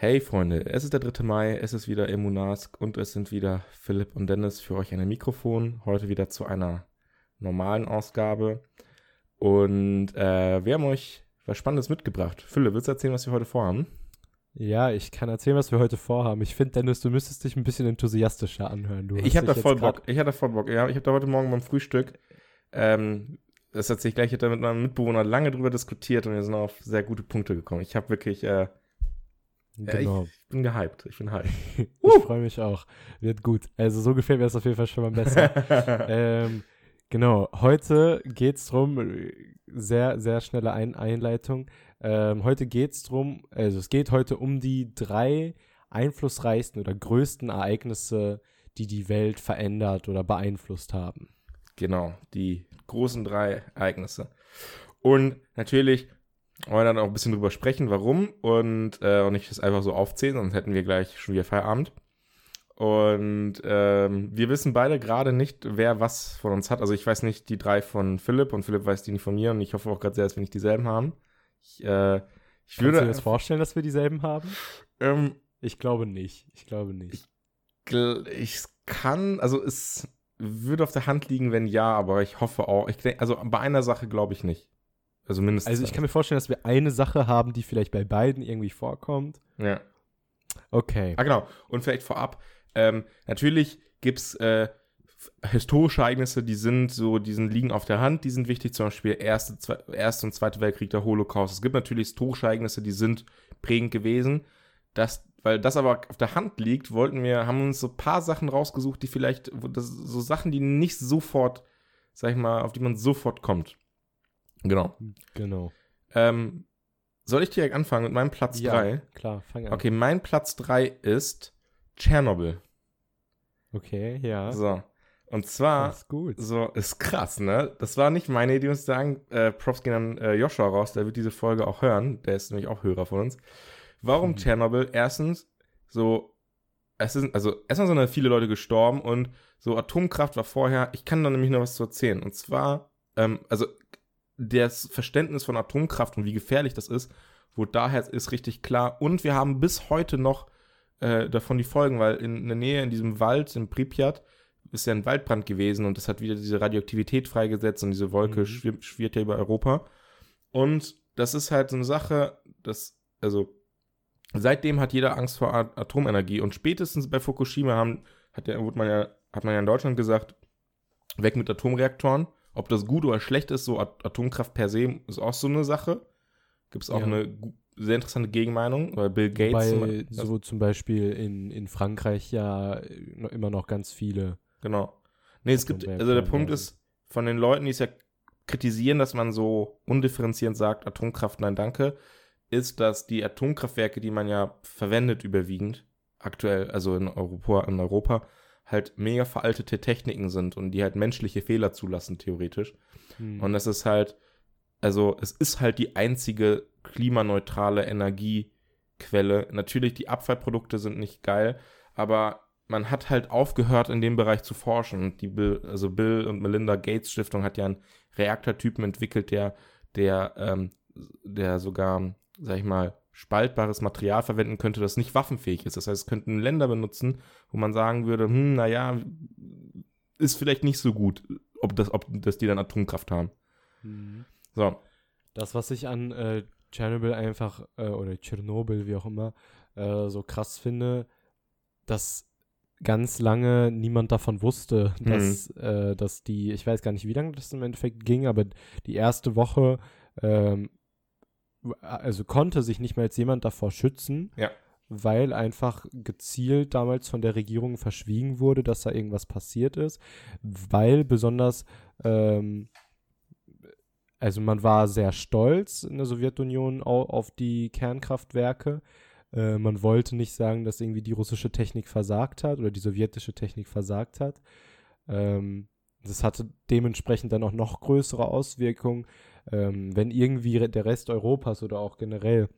Hey Freunde, es ist der 3. Mai, es ist wieder Immunask und es sind wieder Philipp und Dennis für euch an dem Mikrofon. Heute wieder zu einer normalen Ausgabe. Und äh, wir haben euch was Spannendes mitgebracht. Philipp, willst du erzählen, was wir heute vorhaben? Ja, ich kann erzählen, was wir heute vorhaben. Ich finde, Dennis, du müsstest dich ein bisschen enthusiastischer anhören. Du ich habe da voll Bock. Ich hatte voll Bock. Ja, ich habe da heute Morgen beim Frühstück, ähm, das hat sich gleich ich mit meinem Mitbewohner lange drüber diskutiert und wir sind auf sehr gute Punkte gekommen. Ich habe wirklich, äh, genau. ich, ich bin gehypt. Ich bin hyped. ich freue mich auch. Wird gut. Also so gefällt mir das auf jeden Fall schon mal besser. ähm, genau, heute geht es darum, sehr, sehr schnelle Ein Einleitung. Ähm, heute geht es darum, also es geht heute um die drei einflussreichsten oder größten Ereignisse, die die Welt verändert oder beeinflusst haben. Genau, die großen drei Ereignisse. Und natürlich wollen dann auch ein bisschen drüber sprechen, warum und, äh, und nicht das einfach so aufzählen, sonst hätten wir gleich schon wieder Feierabend. Und ähm, wir wissen beide gerade nicht, wer was von uns hat. Also ich weiß nicht die drei von Philipp und Philipp weiß die nicht von mir und ich hoffe auch gerade sehr, dass wir nicht dieselben haben. Ich, äh, ich Kannst würde. du dir das vorstellen, dass wir dieselben haben? Ähm, ich glaube nicht. Ich glaube nicht. Ich, ich kann, also es würde auf der Hand liegen, wenn ja, aber ich hoffe auch. Ich denke, also bei einer Sache glaube ich nicht. Also mindestens. Also ich kann mir vorstellen, dass wir eine Sache haben, die vielleicht bei beiden irgendwie vorkommt. Ja. Okay. Ah, genau. Und vielleicht vorab, ähm, natürlich gibt es äh, historische Ereignisse, die sind so, die sind, liegen auf der Hand, die sind wichtig, zum Beispiel Erste, Zwei, Erste und Zweite Weltkrieg, der Holocaust. Es gibt natürlich historische Ereignisse, die sind prägend gewesen. Das, weil das aber auf der Hand liegt, wollten wir, haben uns so ein paar Sachen rausgesucht, die vielleicht, das, so Sachen, die nicht sofort, sag ich mal, auf die man sofort kommt. Genau. Genau. Ähm, soll ich direkt anfangen mit meinem Platz 3? Ja, klar, fang an. Okay, mein Platz 3 ist Tschernobyl. Okay, ja. So. Und zwar, ist gut. so, ist krass, ne? Das war nicht meine Idee, muss ich sagen. Äh, Props gehen an äh, Joshua raus, der wird diese Folge auch hören. Der ist nämlich auch Hörer von uns. Warum mhm. Tschernobyl? Erstens, so, es sind, also, erstmal sind da viele Leute gestorben und so Atomkraft war vorher, ich kann da nämlich noch was zu erzählen. Und zwar, ähm, also, das Verständnis von Atomkraft und wie gefährlich das ist, wurde daher ist richtig klar. Und wir haben bis heute noch äh, davon die Folgen, weil in, in der Nähe, in diesem Wald, in Pripyat, ist ja ein Waldbrand gewesen und das hat wieder diese Radioaktivität freigesetzt und diese Wolke mhm. schwirrt, schwirrt ja über Europa. Und das ist halt so eine Sache, dass, also, seitdem hat jeder Angst vor Atomenergie und spätestens bei Fukushima haben, hat, der, wurde man ja, hat man ja in Deutschland gesagt, weg mit Atomreaktoren. Ob das gut oder schlecht ist, so Atomkraft per se ist auch so eine Sache. Gibt es auch ja. eine sehr interessante Gegenmeinung, weil Bill Gates. Wobei zum, so zum Beispiel in, in Frankreich ja immer noch ganz viele. Genau. Nee, es gibt, also der Punkt ist, von den Leuten, die es ja kritisieren, dass man so undifferenzierend sagt, Atomkraft, nein, danke, ist, dass die Atomkraftwerke, die man ja verwendet überwiegend, aktuell, also in Europa, in Europa, halt mega veraltete Techniken sind und die halt menschliche Fehler zulassen, theoretisch. Hm. Und das ist halt, also es ist halt die einzige klimaneutrale Energiequelle. Natürlich, die Abfallprodukte sind nicht geil, aber man hat halt aufgehört, in dem Bereich zu forschen. Die Bill, also Bill und Melinda Gates Stiftung hat ja einen Reaktortypen entwickelt, der, der, ähm, der sogar, sag ich mal, spaltbares Material verwenden könnte, das nicht waffenfähig ist. Das heißt, es könnten Länder benutzen, wo man sagen würde, hm, naja, ist vielleicht nicht so gut, ob das, ob das die dann Atomkraft haben. Mhm. So. Das, was ich an äh, Tschernobyl einfach, äh, oder Tschernobyl, wie auch immer, äh, so krass finde, dass ganz lange niemand davon wusste, mhm. dass, mhm. dass die, ich weiß gar nicht, wie lange das im Endeffekt ging, aber die erste Woche, ähm, also konnte sich nicht mal jetzt jemand davor schützen. Ja weil einfach gezielt damals von der Regierung verschwiegen wurde, dass da irgendwas passiert ist, weil besonders ähm, also man war sehr stolz in der Sowjetunion auf die Kernkraftwerke. Äh, man wollte nicht sagen, dass irgendwie die russische Technik versagt hat oder die sowjetische Technik versagt hat. Ähm, das hatte dementsprechend dann auch noch größere Auswirkungen, ähm, wenn irgendwie der Rest Europas oder auch generell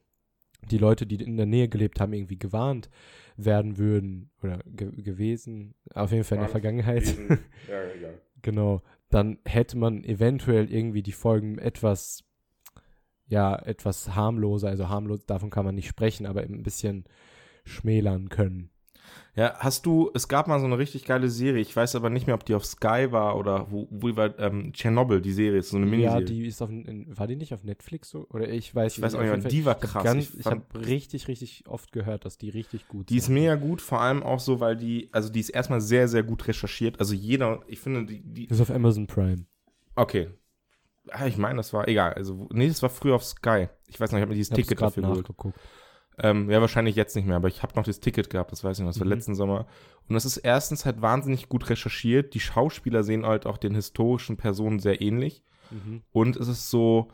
die Leute, die in der Nähe gelebt haben, irgendwie gewarnt werden würden oder ge gewesen, auf jeden Fall in der Vergangenheit. ja, ja. genau, dann hätte man eventuell irgendwie die Folgen etwas ja etwas harmloser, also harmlos, davon kann man nicht sprechen, aber ein bisschen schmälern können. Ja, hast du, es gab mal so eine richtig geile Serie, ich weiß aber nicht mehr, ob die auf Sky war oder wo, wo war, ähm, Tschernobyl, die Serie, ist so eine Miniserie. Ja, die ist auf, war die nicht auf Netflix so? Oder ich weiß Ich weiß auch nicht, die war krass. Ganz, Ich habe fand- richtig, richtig oft gehört, dass die richtig gut Die ist sind. mega gut, vor allem auch so, weil die, also die ist erstmal sehr, sehr gut recherchiert. Also jeder, ich finde, die, die Das ist auf Amazon Prime. okay. Ah, ich meine, das war, egal. Also, nee, das war früher auf Sky. Ich weiß noch, ich habe mir dieses Ticket dafür geholt. nachgeguckt. Ähm, ja, wahrscheinlich jetzt nicht mehr, aber ich habe noch das Ticket gehabt, das weiß ich noch, das war Mhm. letzten Sommer. Und das ist erstens halt wahnsinnig gut recherchiert. Die Schauspieler sehen halt auch den historischen Personen sehr ähnlich. Mhm. Und es ist so,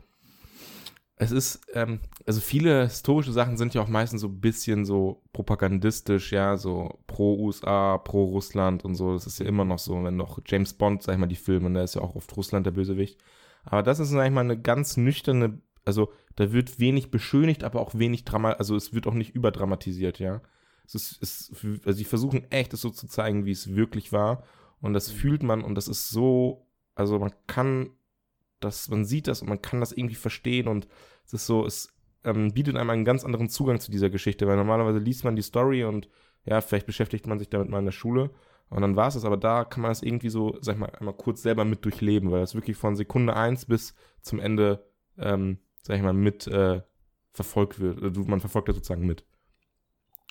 es ist, ähm, also viele historische Sachen sind ja auch meistens so ein bisschen so propagandistisch, ja, so pro USA, pro Russland und so. Das ist ja immer noch so, wenn noch James Bond, sag ich mal, die Filme, da ist ja auch oft Russland der Bösewicht. Aber das ist, sag ich mal, eine ganz nüchterne, also da wird wenig beschönigt, aber auch wenig Drama, also es wird auch nicht überdramatisiert, ja. Es ist, es, also sie versuchen echt, es so zu zeigen, wie es wirklich war. Und das Mhm. fühlt man und das ist so, also man kann das, man sieht das und man kann das irgendwie verstehen und es ist so, es ähm, bietet einem einen ganz anderen Zugang zu dieser Geschichte, weil normalerweise liest man die Story und ja, vielleicht beschäftigt man sich damit mal in der Schule und dann war es das, aber da kann man das irgendwie so, sag ich mal, einmal kurz selber mit durchleben, weil das wirklich von Sekunde 1 bis zum Ende, ähm, sag ich mal, mit äh, verfolgt wird. Also man verfolgt das sozusagen mit.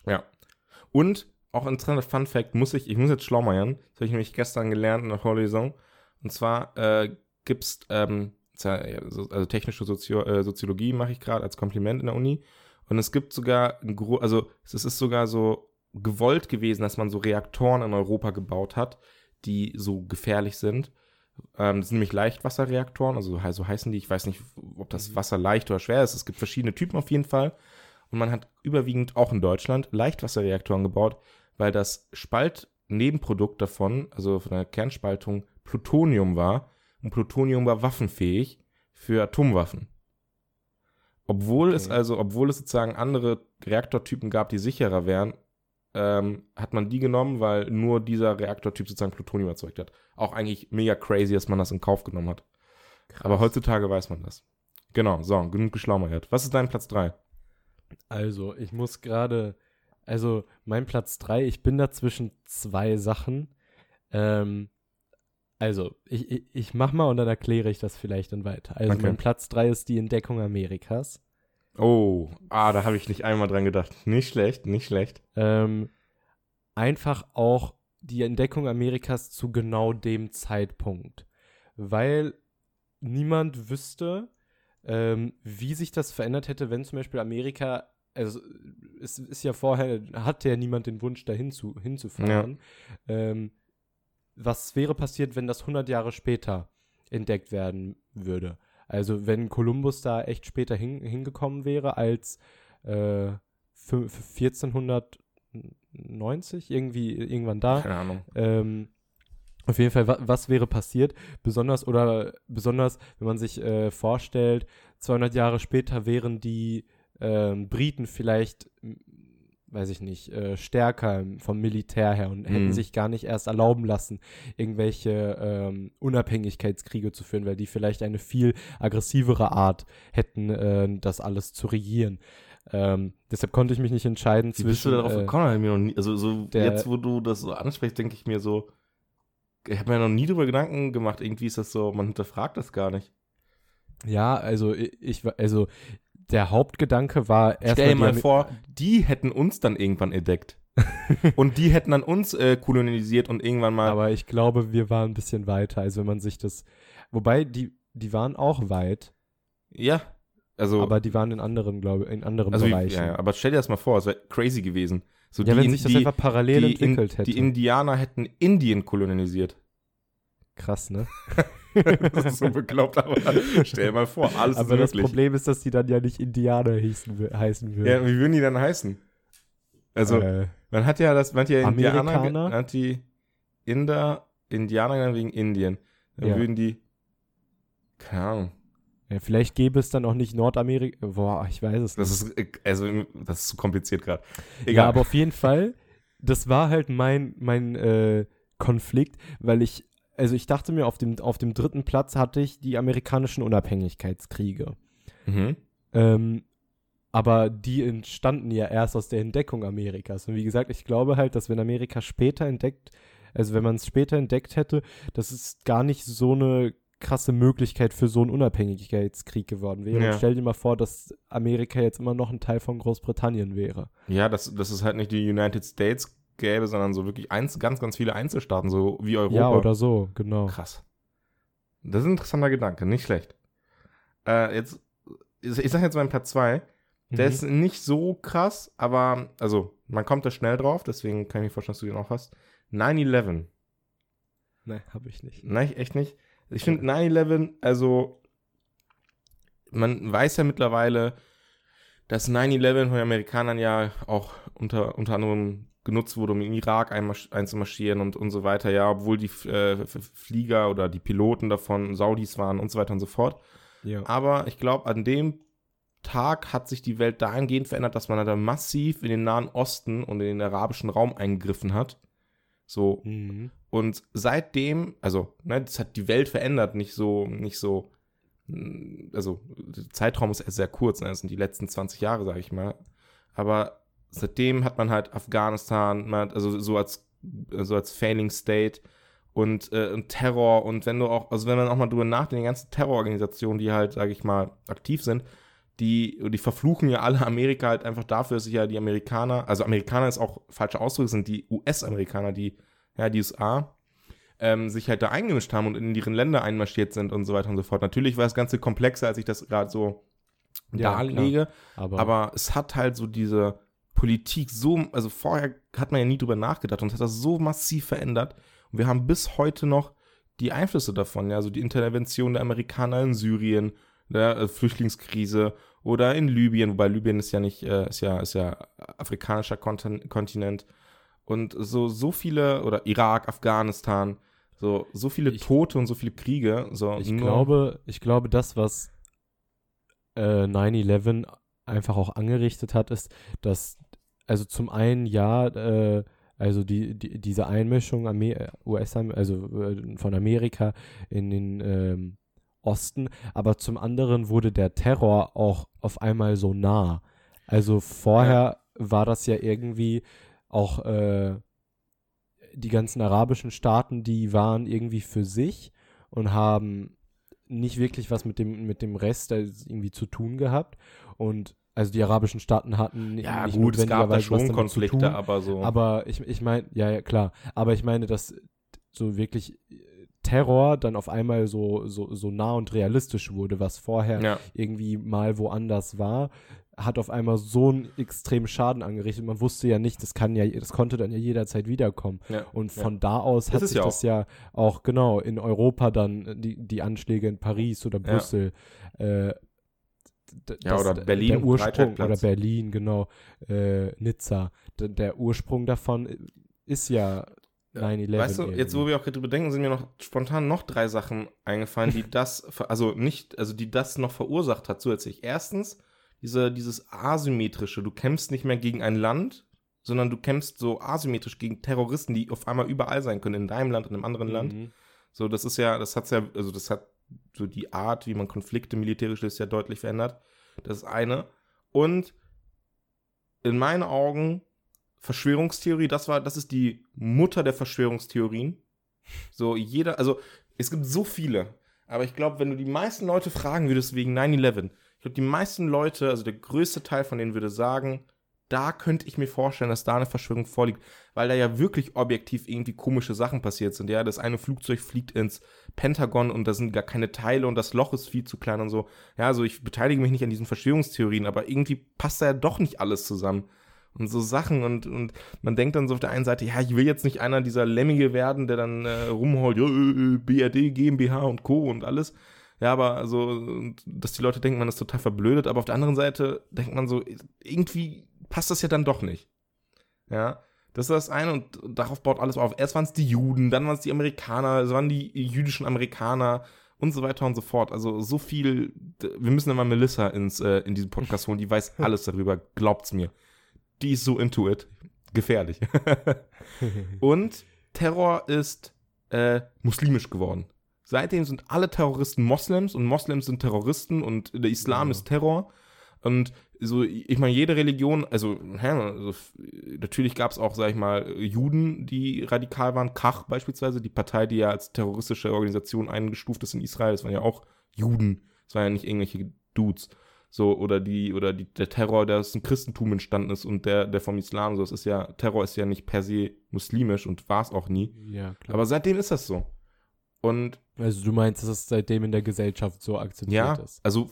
Ja. Und auch ein interessanter Fun Fact muss ich, ich muss jetzt schlaumeiern, das habe ich nämlich gestern gelernt in der Vorlesung. Und zwar äh, gibt es, ähm, also technische Sozio äh, Soziologie mache ich gerade als Kompliment in der Uni. Und es gibt sogar, ein also es ist sogar so gewollt gewesen, dass man so Reaktoren in Europa gebaut hat, die so gefährlich sind. Ähm, das sind nämlich Leichtwasserreaktoren, also so heißen die. Ich weiß nicht, ob das Wasser leicht oder schwer ist. Es gibt verschiedene Typen auf jeden Fall. Und man hat überwiegend auch in Deutschland Leichtwasserreaktoren gebaut, weil das Spaltnebenprodukt davon, also von der Kernspaltung, Plutonium war. Und Plutonium war waffenfähig für Atomwaffen. Obwohl es Okay. also, obwohl es sozusagen andere Reaktortypen gab, die sicherer wären, ähm, hat man die genommen, weil nur dieser Reaktortyp sozusagen Plutonium erzeugt hat. Auch eigentlich mega crazy, dass man das in Kauf genommen hat. Aber heutzutage weiß man das. Genau, so, genug geschlaumeiert. Was ist dein Platz 3? Also, ich muss gerade, also mein Platz 3, ich bin da zwischen zwei Sachen. Ähm, also, ich, ich, ich mach mal und dann erkläre ich das vielleicht dann weiter. Also, Okay. mein Platz 3 ist die Entdeckung Amerikas. Oh, ah, da habe ich nicht einmal dran gedacht. Nicht schlecht, nicht schlecht. Ähm, einfach auch die Entdeckung Amerikas zu genau dem Zeitpunkt. Weil niemand wüsste, ähm, wie sich das verändert hätte, wenn zum Beispiel Amerika, also es ist ja vorher, hatte ja niemand den Wunsch, dahin zu, hinzufahren. Ähm, was wäre passiert, wenn das 100 Jahre später entdeckt werden würde? Also wenn Kolumbus da echt später hin, hingekommen wäre als äh, fü- 1490, irgendwie irgendwann da. Keine Ahnung. Ähm, auf jeden Fall, wa was wäre passiert? Besonders oder besonders, wenn man sich äh, vorstellt, 200 Jahre später wären die ähm, Briten vielleicht, weiß ich nicht, äh, stärker vom Militär her und hätten Mhm. sich gar nicht erst erlauben lassen, irgendwelche ähm, Unabhängigkeitskriege zu führen, weil die vielleicht eine viel aggressivere Art hätten, äh, das alles zu regieren. Ähm, deshalb konnte ich mich nicht entscheiden Wie bist du zwischen. darauf äh, gekommen? Mir noch nie, also so der- jetzt, wo du das so ansprichst, denke ich mir so, ich habe mir noch nie drüber Gedanken gemacht. Irgendwie ist das so, man hinterfragt das gar nicht. Ja, also ich, ich war- also der Hauptgedanke war erst Stell dir mal vor, die hätten uns dann irgendwann entdeckt. und die hätten dann uns äh, kolonialisiert und irgendwann mal. aber ich glaube, wir waren ein bisschen weiter, also wenn man sich das wobei die die waren auch weit, ja. Also, aber die waren in anderen glaube in anderen also wie, Bereichen. ja, ja, aber stell dir das mal vor, es wäre crazy gewesen. So Ja, wenn In- sich das die, einfach parallel die, entwickelt in, hätte. die Indianer hätten Indien kolonialisiert. Krass, ne? das ist so bekloppt, aber stell dir mal vor, alles aber ist das möglich. Problem ist, dass die dann ja nicht Indianer hießen, heißen Ja, würden. wie würden die dann heißen? Also, äh, man hat ja das, man hat ja Indianer, Amerikaner? hat die Inder, Indianer genannt wegen Indien. Dann Ja. würden die, keine Ahnung, ja, vielleicht gäbe es dann auch nicht Nordamerika. Boah, ich weiß es nicht. das ist, äh, also, das ist zu kompliziert gerade. Ja, aber auf jeden Fall, das war halt mein, mein äh, Konflikt, weil ich, also ich dachte mir, auf dem, auf dem dritten Platz hatte ich die amerikanischen Unabhängigkeitskriege. Mhm. Ähm, aber die entstanden ja erst aus der Entdeckung Amerikas. Und wie gesagt, ich glaube halt, dass wenn Amerika später entdeckt, also wenn man es später entdeckt hätte, das ist gar nicht so eine krasse Möglichkeit für so einen Unabhängigkeitskrieg geworden wäre. Ja. Stell dir mal vor, dass Amerika jetzt immer noch ein Teil von Großbritannien wäre. Ja, dass, dass es halt nicht die United States gäbe, sondern so wirklich eins, ganz, ganz viele Einzelstaaten, so wie Europa. Ja, oder so, genau. Krass. Das ist ein interessanter Gedanke, nicht schlecht. Äh, jetzt, ich sag jetzt meinen Platz 2. Der Mhm. ist nicht so krass, aber, also, man kommt da schnell drauf, deswegen kann ich mir vorstellen, dass du den auch hast. 9-11. Nein, habe ich nicht. Nein, echt nicht. Ich finde 9-11, also, man weiß ja mittlerweile, dass 9-11 von den Amerikanern ja auch unter, unter anderem genutzt wurde, um in den Irak einzumarschieren und, und so weiter, ja, obwohl die äh, Flieger oder die Piloten davon Saudis waren und so weiter und so fort. Ja. Aber ich glaube, an dem Tag hat sich die Welt dahingehend verändert, dass man da massiv in den Nahen Osten und in den arabischen Raum eingegriffen hat. So, Mhm. und seitdem, also, ne, das hat die Welt verändert, nicht so, nicht so, also, der Zeitraum ist sehr kurz, ne, das sind die letzten 20 Jahre, sage ich mal. Aber seitdem hat man halt Afghanistan, man hat, also so als, so als Failing State und, äh, und Terror und wenn du auch, also wenn man auch mal drüber nachdenkt, die ganzen Terrororganisationen, die halt, sage ich mal, aktiv sind, die, die verfluchen ja alle Amerika halt einfach dafür, dass sich ja die Amerikaner, also Amerikaner ist auch falscher Ausdruck, sind die US-Amerikaner, die, ja, die USA, ähm, sich halt da eingemischt haben und in ihren Länder einmarschiert sind und so weiter und so fort. Natürlich war das Ganze komplexer, als ich das gerade so Ja, darlege, Aber, aber es hat halt so diese Politik so, also vorher hat man ja nie drüber nachgedacht und hat das so massiv verändert. Und wir haben bis heute noch die Einflüsse davon, ja, also die Intervention der Amerikaner in Syrien, der äh, Flüchtlingskrise oder in Libyen, wobei Libyen ist ja nicht, äh, ist ja, ist ja afrikanischer Kontin Kontinent. Und so, so viele, oder Irak, Afghanistan, so, so viele Ich- Tote und so viele Kriege. So ich glaube, ich glaube, das, was äh, 9-11 einfach auch angerichtet hat, ist, dass, also zum einen ja, äh, also die, die, diese Einmischung Amer US, also äh, von Amerika in den ähm, Osten, aber zum anderen wurde der Terror auch auf einmal so nah. Also vorher war das ja irgendwie auch äh, die ganzen arabischen Staaten, die waren irgendwie für sich und haben nicht wirklich was mit dem, mit dem Rest äh, irgendwie zu tun gehabt. Und also die arabischen Staaten hatten ja, nicht gut, es gab da schon Konflikte, tun, aber so. aber ich, ich meine, ja, ja, klar. Aber ich meine, dass so wirklich äh, Terror dann auf einmal so, so, so nah und realistisch wurde, was vorher ja. irgendwie mal woanders war, hat auf einmal so einen extremen Schaden angerichtet. Man wusste ja nicht, das kann ja, das konnte dann ja jederzeit wiederkommen. ja. Und ja. von da aus hat sich ja das ja auch genau in Europa dann die, die Anschläge in Paris oder Brüssel äh, Ja, oder Berlin, der Ursprung oder. Berlin genau äh, Nizza D der Ursprung davon ist ja 9/11 Weißt du, jetzt wo wir auch gerade drüber denken, sind mir noch spontan noch drei Sachen eingefallen, die das, also nicht, also die das noch verursacht hat zusätzlich. Erstens, diese, dieses asymmetrische, du kämpfst nicht mehr gegen ein Land, sondern du kämpfst so asymmetrisch gegen Terroristen, die auf einmal überall sein können, in deinem Land, in einem anderen Land. Mhm. So, das ist ja, das hat's ja, also das hat so die Art, wie man Konflikte militärisch löst, ja deutlich verändert. Das ist eine. Und in meinen Augen Verschwörungstheorie, das war, das ist die Mutter der Verschwörungstheorien. So, jeder, also es gibt so viele, aber ich glaube, wenn du die meisten Leute fragen würdest wegen 9-11, ich glaube, die meisten Leute, also der größte Teil von denen würde sagen, da könnte ich mir vorstellen, dass da eine Verschwörung vorliegt, weil da ja wirklich objektiv irgendwie komische Sachen passiert sind. Ja, das eine Flugzeug fliegt ins Pentagon und da sind gar keine Teile und das Loch ist viel zu klein und so. Ja, also ich beteilige mich nicht an diesen Verschwörungstheorien, aber irgendwie passt da ja doch nicht alles zusammen. Und so Sachen und, und man denkt dann so auf der einen Seite, ja, ich will jetzt nicht einer dieser Lemmige werden, der dann äh, rumholt, ja, äh, BRD, GmbH und Co. und alles. Ja, aber also, dass die Leute denken, man ist total verblödet, aber auf der anderen Seite denkt man so, irgendwie passt das ja dann doch nicht. Ja, das ist das eine und darauf baut alles auf. Erst waren es die Juden, dann waren es die Amerikaner, es waren die jüdischen Amerikaner und so weiter und so fort. Also so viel, wir müssen immer Melissa ins, äh, in diesen Podcast holen, die weiß alles darüber, glaubt's mir. Die ist so into it. Gefährlich. und Terror ist äh, muslimisch geworden. Seitdem sind alle Terroristen Moslems und Moslems sind Terroristen und der Islam Ja. ist Terror. Und so, ich meine, jede Religion, also, hä, also natürlich gab es auch, sag ich mal, Juden, die radikal waren. Kach beispielsweise, die Partei, die ja als terroristische Organisation eingestuft ist in Israel, das waren ja auch Juden. Das waren ja nicht irgendwelche Dudes. So, oder die, oder die, der Terror, der aus dem Christentum entstanden ist und der, der vom Islam, so, es ist ja, Terror ist ja nicht per se muslimisch und war es auch nie. Ja, klar. Aber seitdem ist das so. Und also du meinst, dass es seitdem in der Gesellschaft so akzeptiert ja, ist? also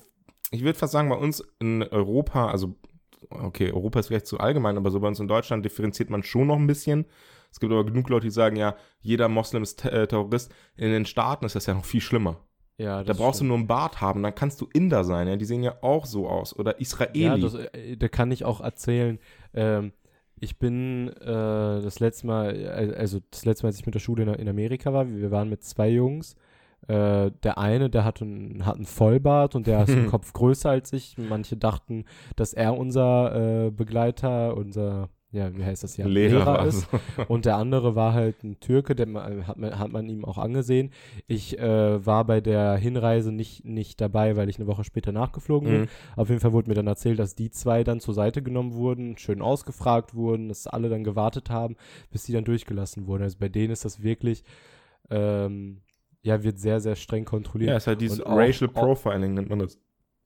ich würde fast sagen, bei uns in Europa, also okay, Europa ist vielleicht zu allgemein, aber so bei uns in Deutschland differenziert man schon noch ein bisschen. Es gibt aber genug Leute, die sagen, ja, jeder Moslem ist äh, Terrorist. In den Staaten ist das ja noch viel schlimmer. Ja, Da brauchst du nur einen Bart haben, dann kannst du Inder sein, ja, die sehen ja auch so aus. Oder Israeli. Ja, das, äh, da kann ich auch erzählen. Ähm, ich bin äh, das letzte Mal, äh, also das letzte Mal, als ich mit der Schule in, in Amerika war, wir waren mit zwei Jungs. Äh, der eine, der hat einen, hat einen Vollbart und der ist im Kopf größer als ich. Manche dachten, dass er unser äh, Begleiter, unser ja, wie heißt das ja, Lehrer war ist. Und der andere war halt ein Türke, der hat man, hat man ihm auch angesehen. Ich äh, war bei der Hinreise nicht, nicht dabei, weil ich eine Woche später nachgeflogen bin. Mhm. Auf jeden Fall wurde mir dann erzählt, dass die zwei dann zur Seite genommen wurden, schön ausgefragt wurden, dass alle dann gewartet haben, bis die dann durchgelassen wurden. Also bei denen ist das wirklich, ähm, ja, wird sehr, sehr streng kontrolliert. Ja, ist halt dieses auch- Racial auch- Profiling, nennt man das.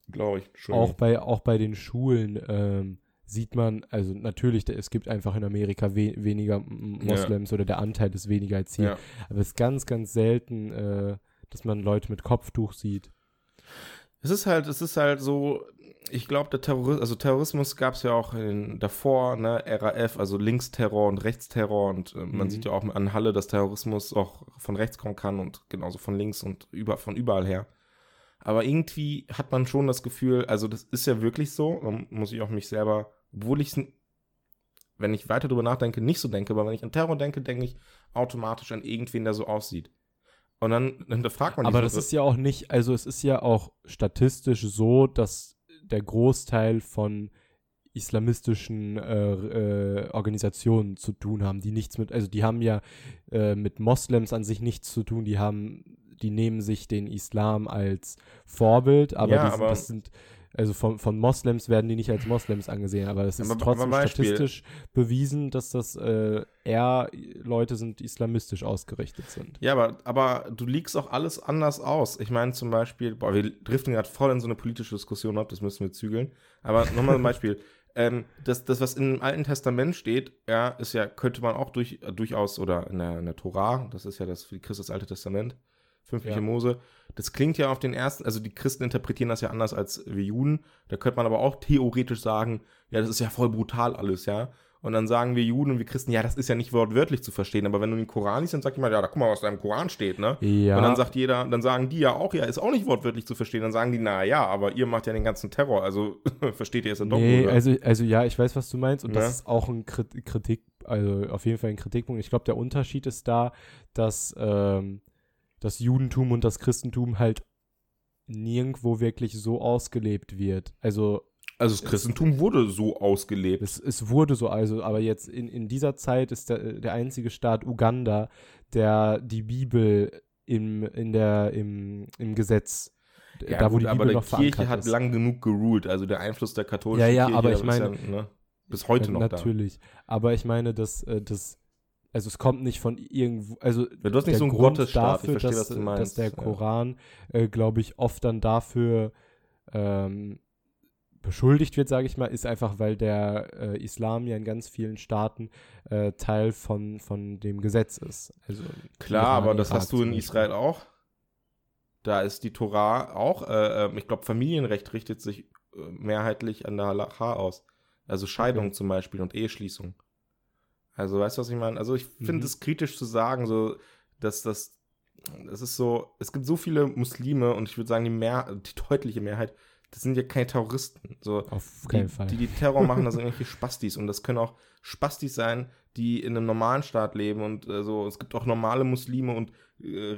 Glaube ich. auch bei, auch bei den Schulen ähm, sieht man, also natürlich, es gibt einfach in Amerika we weniger M- Ja. Moslems oder der Anteil ist weniger als hier. Ja. Aber es ist ganz, ganz selten, äh, dass man Leute mit Kopftuch sieht. Es ist halt, es ist halt so, ich glaube, der Terrorismus, also Terrorismus gab es ja auch in, davor, ne, RAF, also Linksterror und Rechtsterror und äh, man Mhm. sieht ja auch an Halle, dass Terrorismus auch von rechts kommen kann und genauso von links und über, von überall her. Aber irgendwie hat man schon das Gefühl, also das ist ja wirklich so, da muss ich auch mich selber, obwohl ich wenn ich weiter drüber nachdenke, nicht so denke, aber wenn ich an Terror denke, denke ich automatisch an irgendwen, der so aussieht. Und dann hinterfragt man Aber das ist ja auch nicht, also es ist ja auch statistisch so, dass der Großteil von islamistischen äh, äh, Organisationen zu tun haben, die nichts mit, also die haben ja äh, mit Moslems an sich nichts zu tun, die haben, die nehmen sich den Islam als Vorbild, aber, Ja, die, aber- das sind, also von, von Moslems werden die nicht als Moslems angesehen, aber es ist Aber- trotzdem aber statistisch bewiesen, dass das äh, eher Leute sind, die islamistisch ausgerichtet sind. Ja, aber, aber du liegst auch alles anders aus. Ich meine zum Beispiel, boah, wir driften gerade voll in so eine politische Diskussion ab, das müssen wir zügeln. Aber nochmal ein Beispiel. ähm, das, das, was im Alten Testament steht, ja, ist ja, könnte man auch durch, äh, durchaus, oder in der, in der Tora, das ist ja das für die Christen das Alte Testament, fünf Bücher Ja. Mose, das klingt ja auf den ersten, also die Christen interpretieren das ja anders als wir Juden. Da könnte man aber auch theoretisch sagen, ja, das ist ja voll brutal alles, ja. Und dann sagen wir Juden und wir Christen, ja, das ist ja nicht wortwörtlich zu verstehen. Aber wenn du den Koran liest, dann sagt jemand, ja, da guck mal, was da im Koran steht, ne? Ja. Und dann sagt jeder, dann sagen die ja auch, ja, ist auch nicht wortwörtlich zu verstehen. Dann sagen die, na ja, aber ihr macht ja den ganzen Terror, also versteht ihr es dann doch Nee, also, also ja, ich weiß, was du meinst und Ja. das ist auch ein Krit- Kritik, also auf jeden Fall ein Kritikpunkt. Ich glaube, der Unterschied ist da, dass ähm, das Judentum und das Christentum halt nirgendwo wirklich so ausgelebt wird. Also Also das Christentum wurde so ausgelebt. es, es wurde so, also, aber jetzt in, in dieser Zeit ist der, der einzige Staat Uganda, der die Bibel im, in der, im, im Gesetz, Ja, da wo gut, die aber Bibel die noch Kirche verankert hat ist. lang genug geruled. Also der Einfluss der katholischen Ja, ja, Kirche aber ich ist meine- ja, ne, bis heute noch Natürlich. Aber ich meine, dass äh, das, also es kommt nicht von irgendwo, also da. Du hast nicht der so einen Grund Gottesstaat. dafür, ich verstehe, dass, was du meinst. dass der ja. Koran, äh, glaube ich, oft dann dafür ähm, beschuldigt wird, sage ich mal, ist einfach, weil der äh, Islam ja in ganz vielen Staaten äh, Teil von, von dem Gesetz ist. Also Klar, aber das hast du in. Israel auch. Da ist die Tora auch, äh, ähm, ich glaube, Familienrecht richtet sich äh, mehrheitlich an der Halacha aus. Also Scheidung Okay. zum Beispiel und Eheschließung. Also, weißt du, was ich meine? Also, ich finde Mhm. es kritisch zu sagen, so, dass das, es ist so, es gibt so viele Muslime und ich würde sagen, die, mehr, die deutliche Mehrheit, das sind ja keine Terroristen. So, Auf keinen die, Fall. Die, die Terror machen, das sind irgendwelche Spastis. Und das können auch Spastis sein, die in einem normalen Staat leben. Und äh, so, es gibt auch normale Muslime und äh,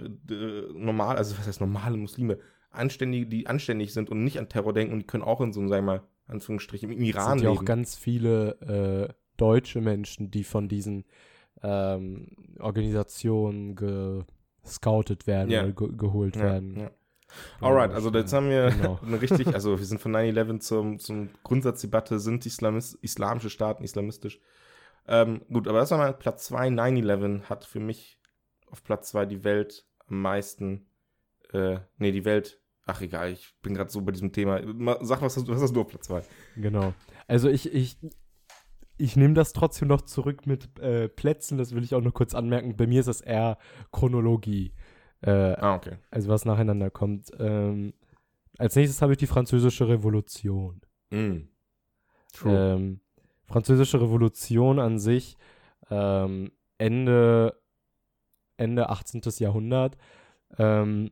normal, also was heißt normale Muslime? Anständige, die anständig sind und nicht an Terror denken und die können auch in so, sagen wir mal, Anführungsstrichen, im Es Iran sind ja auch leben. ganz viele äh, deutsche Menschen, die von diesen ähm, Organisationen gescoutet werden Ja. oder ge geholt ja, werden. ja. Alright, also jetzt haben wir Genau. eine richtig, also wir sind von 9-11 zum, zum Grundsatzdebatte, sind Islamis, islamische Staaten islamistisch? Ähm, gut, aber das war mal Platz 2. 9-11 hat für mich auf Platz 2 die Welt am meisten, äh, nee, die Welt, ach egal, ich bin gerade so bei diesem Thema. Sag, was hast, was hast du auf Platz 2? Genau. Also ich, ich, ich nehme das trotzdem noch zurück mit äh, Plätzen, das will ich auch noch kurz anmerken. Bei mir ist das eher Chronologie, äh, Ah, okay. also was nacheinander kommt. Ähm, als nächstes habe ich die Französische Revolution. Mm. True. Ähm, Französische Revolution an sich, ähm, Ende, Ende 18. Jahrhundert, ähm,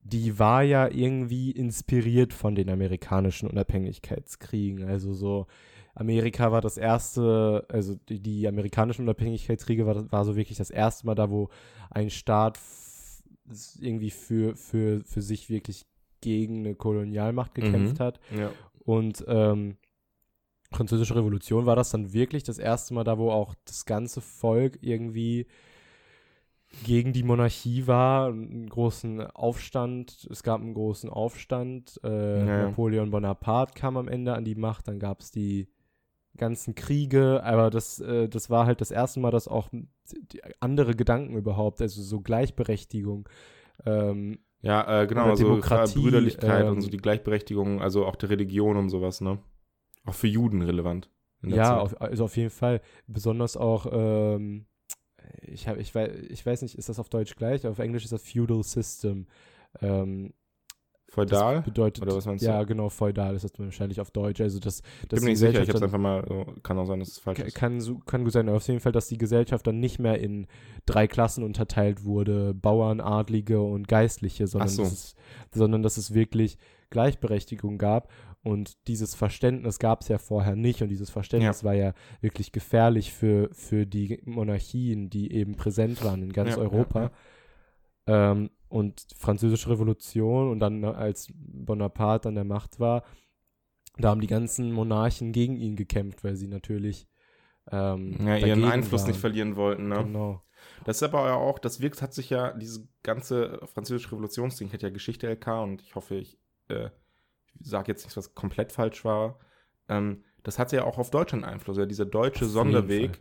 die war ja irgendwie inspiriert von den amerikanischen Unabhängigkeitskriegen. Also so, Amerika war das erste, also die, die amerikanischen Unabhängigkeitskriege war, war so wirklich das erste Mal da, wo ein Staat irgendwie für, für, für sich wirklich gegen eine Kolonialmacht gekämpft hat. ja. Und ähm, Französische Revolution war das dann wirklich das erste Mal da, wo auch das ganze Volk irgendwie gegen die Monarchie war, einen großen Aufstand, es gab einen großen Aufstand, äh, Ja. Napoleon Bonaparte kam am Ende an die Macht, dann gab es die ganzen Kriege, aber das, äh, das war halt das erste Mal, dass auch andere Gedanken überhaupt, also so Gleichberechtigung, ähm, Ja, äh, genau, also Demokratie, Brüderlichkeit und ähm, so die Gleichberechtigung, also auch der Religion und sowas, ne? Auch für Juden relevant. Ja, auf, also auf jeden Fall. Besonders auch, ähm, ich, hab, ich, weiß, ich weiß nicht, ist das auf Deutsch gleich? Auf Englisch ist das Feudal System. Ähm, Feudal? Das bedeutet, Oder was meinst ja, du? genau, feudal ist das wahrscheinlich auf Deutsch. Also das, das Bin mir nicht sicher, ich hab's einfach mal, so, kann auch sein, dass es falsch ist. Kann, so- kann gut sein, aber auf jeden Fall, dass die Gesellschaft dann nicht mehr in drei Klassen unterteilt wurde, Bauern, Adlige und Geistliche, sondern, so. dass, es, sondern dass es wirklich Gleichberechtigung gab. Und dieses Verständnis gab es ja vorher nicht. Und dieses Verständnis war ja wirklich gefährlich für, für die Monarchien, die eben präsent waren in ganz Ja, ja, Europa. Ähm, und Französische Revolution und dann, ne, als Bonaparte an der Macht war, da haben die ganzen Monarchen gegen ihn gekämpft, weil sie natürlich ähm, Ja, ihren Einfluss nicht waren. verlieren wollten, ne? Genau. Das ist aber ja auch, das wirkt, hat sich ja, dieses ganze französische Revolutionsding hat ja Geschichte LK und ich hoffe, ich äh, sage jetzt nichts, was komplett falsch war. Ähm, das hatte ja auch auf Deutschland Einfluss. Ja, dieser deutsche Auf Sonderweg.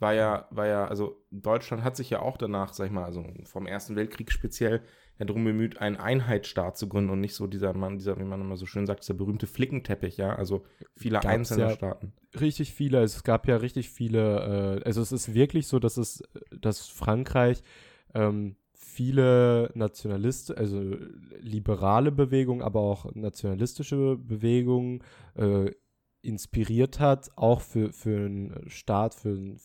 War ja, war ja, also Deutschland hat sich ja auch danach, sag ich mal, also vom Ersten Weltkrieg speziell, ja darum bemüht, einen Einheitsstaat zu gründen und nicht so dieser Mann, dieser, wie man immer so schön sagt, dieser berühmte Flickenteppich, ja, also viele Gab's einzelne ja- Staaten. Richtig viele, also es gab ja richtig viele, äh, also es ist wirklich so, dass es, dass Frankreich ähm, viele Nationalisten, also liberale Bewegungen, aber auch nationalistische Bewegungen äh, inspiriert hat, auch für, für einen Staat, für einen,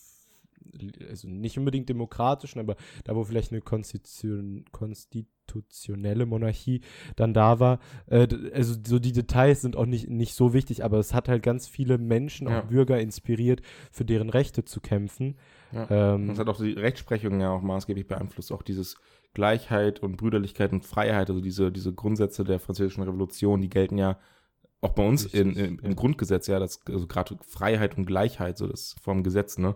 also nicht unbedingt demokratischen, aber da, wo vielleicht eine Konstitution, konstitutionelle Monarchie dann da war. Äh, also so die Details sind auch nicht, nicht so wichtig, aber es hat halt ganz viele Menschen, Ja. auch Bürger inspiriert, für deren Rechte zu kämpfen. Ja. Ähm, Das hat auch die Rechtsprechung ja auch maßgeblich beeinflusst, auch dieses Gleichheit und Brüderlichkeit und Freiheit, also diese, diese Grundsätze der französischen Revolution, die gelten ja auch bei uns in, in, im. Grundgesetz, ja, das, also gerade Freiheit und Gleichheit, so das vom Gesetz, ne?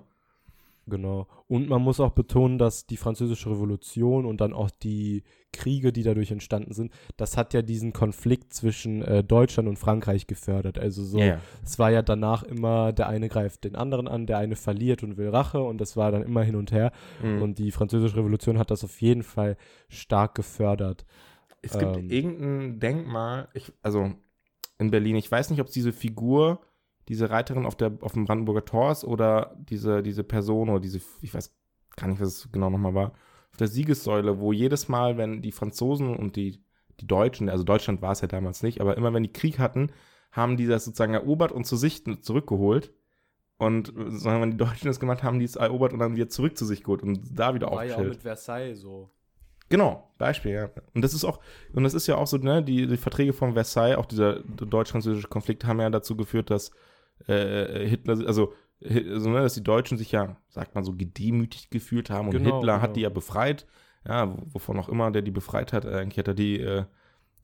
Genau. Und man muss auch betonen, dass die Französische Revolution und dann auch die Kriege, die dadurch entstanden sind, das hat ja diesen Konflikt zwischen äh, Deutschland und Frankreich gefördert. Also so, ja. es war ja danach immer, der eine greift den anderen an, der eine verliert und will Rache und das war dann immer hin und her. Mhm. Und die Französische Revolution hat das auf jeden Fall stark gefördert. es gibt ähm, irgendein Denkmal, ich, also in Berlin, ich weiß nicht, ob es diese Figur, diese Reiterin auf, der, auf dem Brandenburger Tor ist oder diese, diese Person oder diese, ich weiß gar nicht, was es genau nochmal war, auf der Siegessäule, wo jedes Mal, wenn die Franzosen und die, die Deutschen, also Deutschland war es ja damals nicht, aber immer wenn die Krieg hatten, haben die das sozusagen erobert und zu sich zurückgeholt. Und sagen, wenn die Deutschen das gemacht haben, die es erobert und dann wieder zurück zu sich geholt und da wieder aufgestellt. Versailles so. Genau, Beispiel, ja. Und das ist auch, und das ist ja auch so, ne, die, die Verträge von Versailles, auch dieser deutsch-französische Konflikt, haben ja dazu geführt, dass äh, Hitler, also, also, dass die Deutschen sich ja, sagt man so, gedemütigt gefühlt haben und Genau, Hitler hat genau. die ja befreit, ja, wo- wovon auch immer der die befreit hat, eigentlich hat er die äh,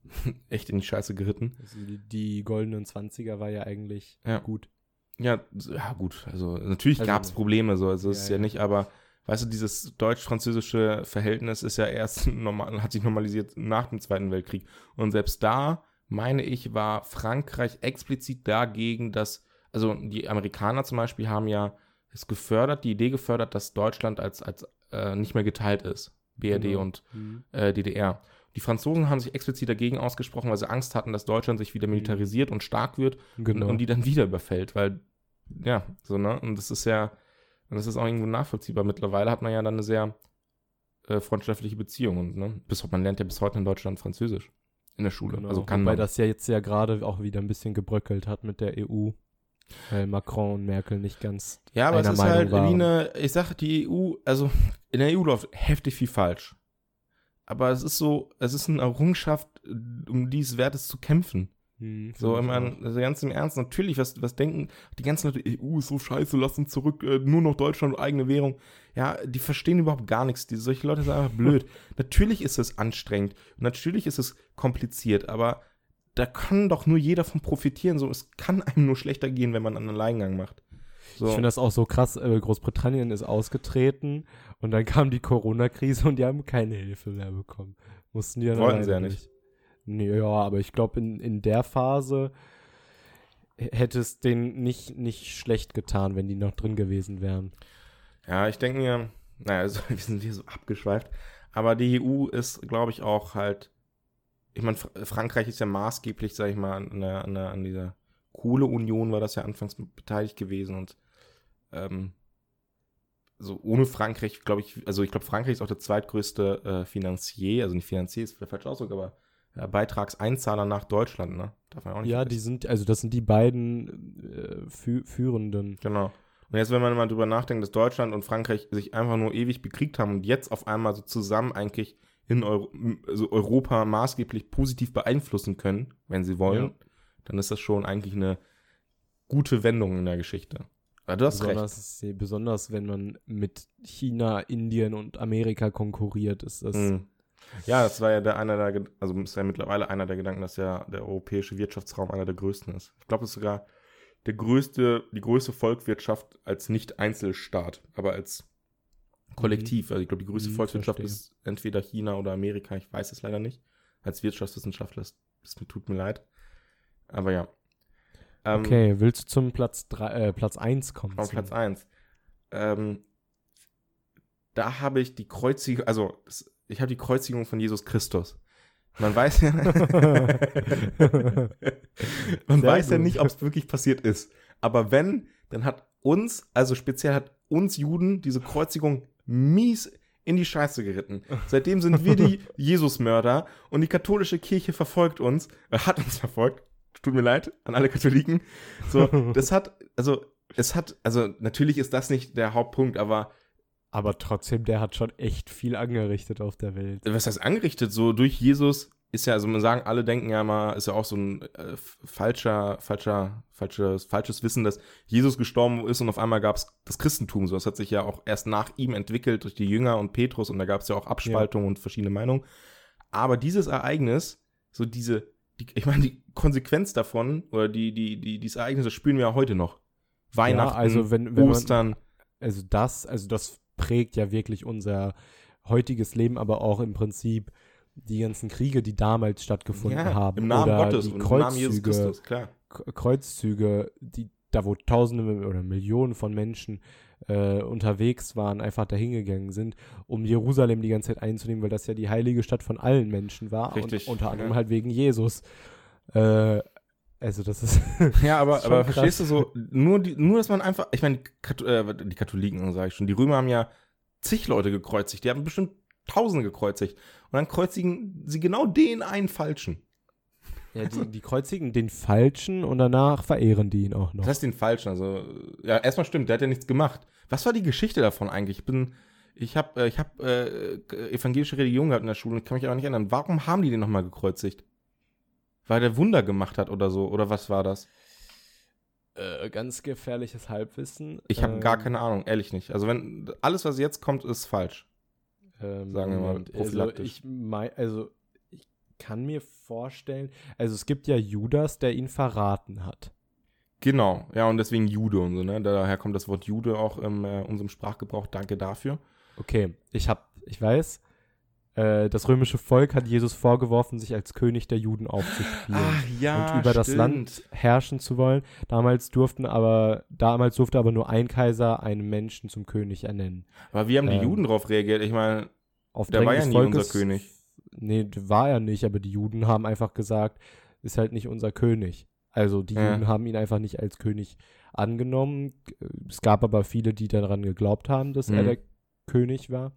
echt in die Scheiße geritten. Also die, die goldenen Zwanziger war ja eigentlich Ja. gut. Ja, ja gut, also natürlich Also- gab es Probleme, so, also es Ja, ist ja, ja. nicht, aber weißt du, dieses deutsch-französische Verhältnis ist ja erst normal, hat sich normalisiert nach dem Zweiten Weltkrieg. Und selbst da, meine ich, war Frankreich explizit dagegen, dass, also die Amerikaner zum Beispiel haben ja es gefördert, die Idee gefördert, dass Deutschland als, als äh, nicht mehr geteilt ist. BRD Genau. und Mhm. äh, DDR. Die Franzosen haben sich explizit dagegen ausgesprochen, weil sie Angst hatten, dass Deutschland sich wieder militarisiert und stark wird Genau. und, und die dann wieder überfällt, weil, ja, so, ne? Und das ist ja, und das ist auch irgendwo nachvollziehbar. Mittlerweile hat man ja dann eine sehr äh, freundschaftliche Beziehung und, ne? Bis, man lernt ja bis heute in Deutschland Französisch in der Schule. Genau, Also kann wobei man. das ja jetzt ja gerade auch wieder ein bisschen gebröckelt hat mit der EU, weil Macron und Merkel nicht ganz ja, aber es ist Meinung halt waren. wie eine, ich sage, die EU, also in der EU läuft heftig viel falsch. Aber es ist so, es ist eine Errungenschaft, um dieses Wertes zu kämpfen. Hm, So, meine, also ganz im Ernst, natürlich, was, was denken die ganzen Leute, EU ist so scheiße, lass uns zurück, äh, nur noch Deutschland, eigene Währung. Ja, die verstehen überhaupt gar nichts. Die, solche Leute sind einfach blöd. natürlich ist es anstrengend natürlich ist es kompliziert, aber da kann doch nur jeder von profitieren. So, es kann einem nur schlechter gehen, wenn man einen Alleingang macht. So. Ich finde das auch so krass. Äh, Großbritannien ist ausgetreten und dann kam die Corona-Krise und die haben keine Hilfe mehr bekommen. Mussten die dann Wollten sie ja nicht. Nee, ja, aber ich glaube, in, in der Phase hätte es denen nicht, nicht schlecht getan, wenn die noch drin gewesen wären. Ja, ich denke mir, naja, also, wir sind hier so abgeschweift, aber die EU ist, glaube ich, auch halt, ich meine, Fr Frankreich ist ja maßgeblich, sag ich mal, an, der, an, der, an dieser Kohleunion war das ja anfangs beteiligt gewesen und ähm, so ohne Frankreich, glaube ich, also ich glaube, Frankreich ist auch der zweitgrößte äh, Finanzier, also nicht Finanzier ist der falsche Ausdruck, aber äh, Beitragseinzahler nach Deutschland, ne? Darf man auch nicht Ja, die sind, also das sind die beiden äh, fü führenden. Genau. Und jetzt, wenn man mal drüber nachdenkt, dass Deutschland und Frankreich sich einfach nur ewig bekriegt haben und jetzt auf einmal so zusammen eigentlich in Euro also Europa maßgeblich positiv beeinflussen können, wenn sie wollen, Ja. dann ist das schon eigentlich eine gute Wendung in der Geschichte. Aber du hast recht. Besonders, besonders wenn man mit China, Indien und Amerika konkurriert, ist das. Mhm. Ja, das war ja der einer der, also ist ja mittlerweile einer der Gedanken, dass ja der europäische Wirtschaftsraum einer der größten ist. Ich glaube, es ist sogar der größte, die größte Volkswirtschaft als nicht Einzelstaat, aber als Kollektiv. Also ich glaube, die größte Mhm, Volkswirtschaft verstehe. ist entweder China oder Amerika. Ich weiß es leider nicht. Als Wirtschaftswissenschaftler, es tut mir leid. Aber ja. Ähm, Okay, willst du zum Platz drei, äh, Platz 1 kommen? auf Platz 1. Ähm, da habe ich die Kreuzigung, also ich habe die Kreuzigung von Jesus Christus. Man weiß ja, man Sehr weiß ja nicht, ob es wirklich passiert ist. Aber wenn, dann hat uns, also speziell hat uns Juden diese Kreuzigung mies in die Scheiße geritten. Seitdem sind wir die Jesusmörder und die katholische Kirche verfolgt uns, äh, hat uns verfolgt. Tut mir leid an alle Katholiken. So, das hat, also, es hat, also natürlich ist das nicht der Hauptpunkt, aber Aber trotzdem, der hat schon echt viel angerichtet auf der Welt. was heißt angerichtet? So durch Jesus ist ja, also man sagen, alle denken ja mal, ist ja auch so ein äh, falscher, falscher, falsches, falsches Wissen, dass Jesus gestorben ist und auf einmal gab es das Christentum. So, das hat sich ja auch erst nach ihm entwickelt durch die Jünger und Petrus und da gab es ja auch Abspaltungen und verschiedene Meinungen. Aber dieses Ereignis, so diese, die, ich meine, die Konsequenz davon oder die, die, die, dieses Ereignis, das spüren wir ja heute noch. Weihnachten, also wenn- wenn man- Ostern. Also das, also das prägt ja wirklich unser heutiges Leben, aber auch im Prinzip die ganzen Kriege, die damals stattgefunden ja, haben. im Namen oder Gottes die und im Namen Jesus Kreuzzüge, Christus, klar. Kreuzzüge, die, da wo Tausende oder Millionen von Menschen äh, unterwegs waren, einfach dahingegangen sind, um Jerusalem die ganze Zeit einzunehmen, weil das ja die heilige Stadt von allen Menschen war. Richtig, Und unter anderem ja. halt wegen Jesus. Äh, also das ist Ja, aber, aber krass. verstehst du so, nur, die, nur dass man einfach, ich meine, die, Kat äh, die Katholiken, sage ich schon, die Römer haben ja zig Leute gekreuzigt, die haben bestimmt Tausende gekreuzigt. Und dann kreuzigen sie genau den einen Falschen. ja, die, die kreuzigen den Falschen und danach verehren die ihn auch noch. Das heißt den Falschen, also, ja, erstmal stimmt, der hat ja nichts gemacht. Was war die Geschichte davon eigentlich? Ich bin, ich habe äh, ich hab, äh, evangelische Religion gehabt in der Schule und kann mich aber nicht erinnern. Warum haben die den nochmal gekreuzigt? Weil der Wunder gemacht hat oder so, oder was war das? Äh, ganz gefährliches Halbwissen. Ich habe Ähm, gar keine Ahnung, ehrlich nicht. Also wenn alles, was jetzt kommt, ist falsch. Ähm, Sagen wir mal, also prophylaktisch. ich mein, also ich kann mir vorstellen, also es gibt ja Judas, der ihn verraten hat. Genau, ja, und deswegen Jude und so, ne? Daher kommt das Wort Jude auch in äh, unserem Sprachgebrauch. Danke dafür. Okay, ich hab, ich weiß, das römische Volk hat Jesus vorgeworfen, sich als König der Juden aufzuspielen. Ach ja, und über das Land herrschen zu wollen. Damals durften aber, damals durfte aber nur ein Kaiser einen Menschen zum König ernennen. Aber wie haben die Ähm, Juden darauf reagiert? Ich meine, Auf der war ja nie unser Volkes- König. Nee, war er nicht, aber die Juden haben einfach gesagt, ist halt nicht unser König. Also die Ja. Juden haben ihn einfach nicht als König angenommen. Es gab aber viele, die daran geglaubt haben, dass er Mhm. der König war.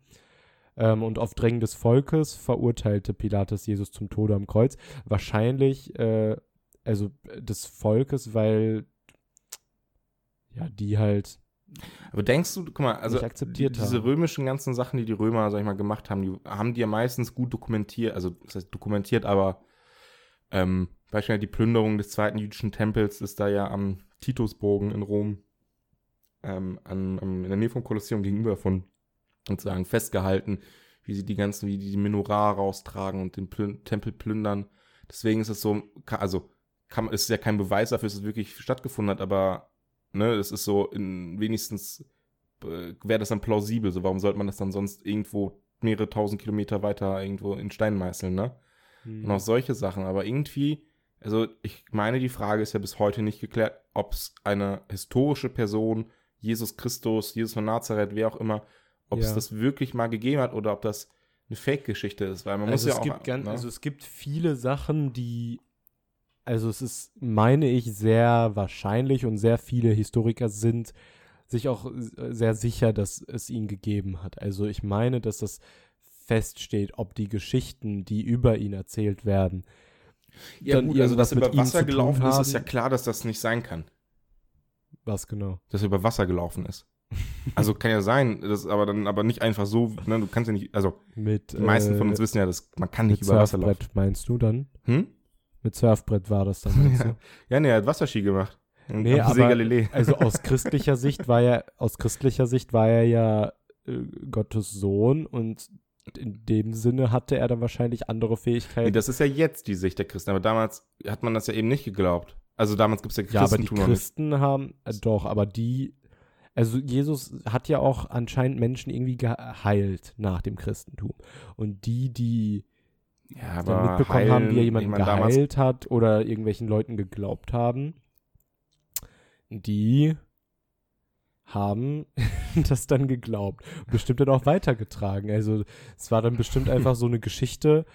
Ähm, und auf Drängen des Volkes verurteilte Pilatus Jesus zum Tode am Kreuz. Wahrscheinlich, äh, also des Volkes, weil ja, die halt Aber denkst du, guck mal, also die, diese römischen ganzen Sachen, die die Römer, sag ich mal, gemacht haben, die haben die ja meistens gut dokumentiert, also das heißt dokumentiert, aber ähm, beispielsweise die Plünderung des zweiten jüdischen Tempels ist da ja am Titusbogen in Rom, ähm, an, am, in der Nähe vom Kolosseum gegenüber von sozusagen festgehalten, wie sie die ganzen, wie die, Menorah raustragen und den Plün Tempel plündern. Deswegen ist es so, also kann, ist ja kein Beweis dafür, dass es wirklich stattgefunden hat, aber ne, es ist so in wenigstens äh, wäre das dann plausibel. So, warum sollte man das dann sonst irgendwo mehrere tausend Kilometer weiter irgendwo in Stein meißeln, ne? Und auch solche Sachen. Aber irgendwie, also ich meine, die Frage ist ja bis heute nicht geklärt, ob es eine historische Person, Jesus Christus, Jesus von Nazareth, wer auch immer, ob es Ja. das wirklich mal gegeben hat oder ob das eine Fake-Geschichte ist. Weil man also muss es ja auch. gibt ganz, ne? also es gibt viele Sachen, die also es ist, meine ich, sehr wahrscheinlich und sehr viele Historiker sind sich auch sehr sicher, dass es ihn gegeben hat. Also ich meine, dass das feststeht, ob die Geschichten, die über ihn erzählt werden, ja, dann gut, also dass er über Wasser gelaufen ist, ist ja klar, dass das nicht sein kann. was genau. Dass er über Wasser gelaufen ist. Also kann ja sein, das aber dann aber nicht einfach so, ne, du kannst ja nicht, also Mit die meisten von äh, uns wissen ja, dass man kann nicht über Wasser laufen. Meinst du dann? Hm? Mit Surfbrett war das dann. du? Ja, nee, er hat Wasserski gemacht. Nee, aber Galilei. also aus christlicher Sicht war er aus christlicher Sicht war er ja äh, Gottes Sohn und in dem Sinne hatte er dann wahrscheinlich andere Nee, Fähigkeiten. das ist ja jetzt die Sicht der Christen, aber damals hat man das ja eben nicht geglaubt. Also damals gibt es ja ja, aber die. Christen haben äh, doch, aber die also Jesus hat ja auch anscheinend Menschen irgendwie geheilt nach dem Christentum. Und die, die Ja, dann mitbekommen haben, wie er heilen- jemanden geheilt hat oder irgendwelchen Leuten geglaubt haben, die haben das dann geglaubt. Bestimmt dann auch weitergetragen. Also es war dann bestimmt einfach so eine Geschichte,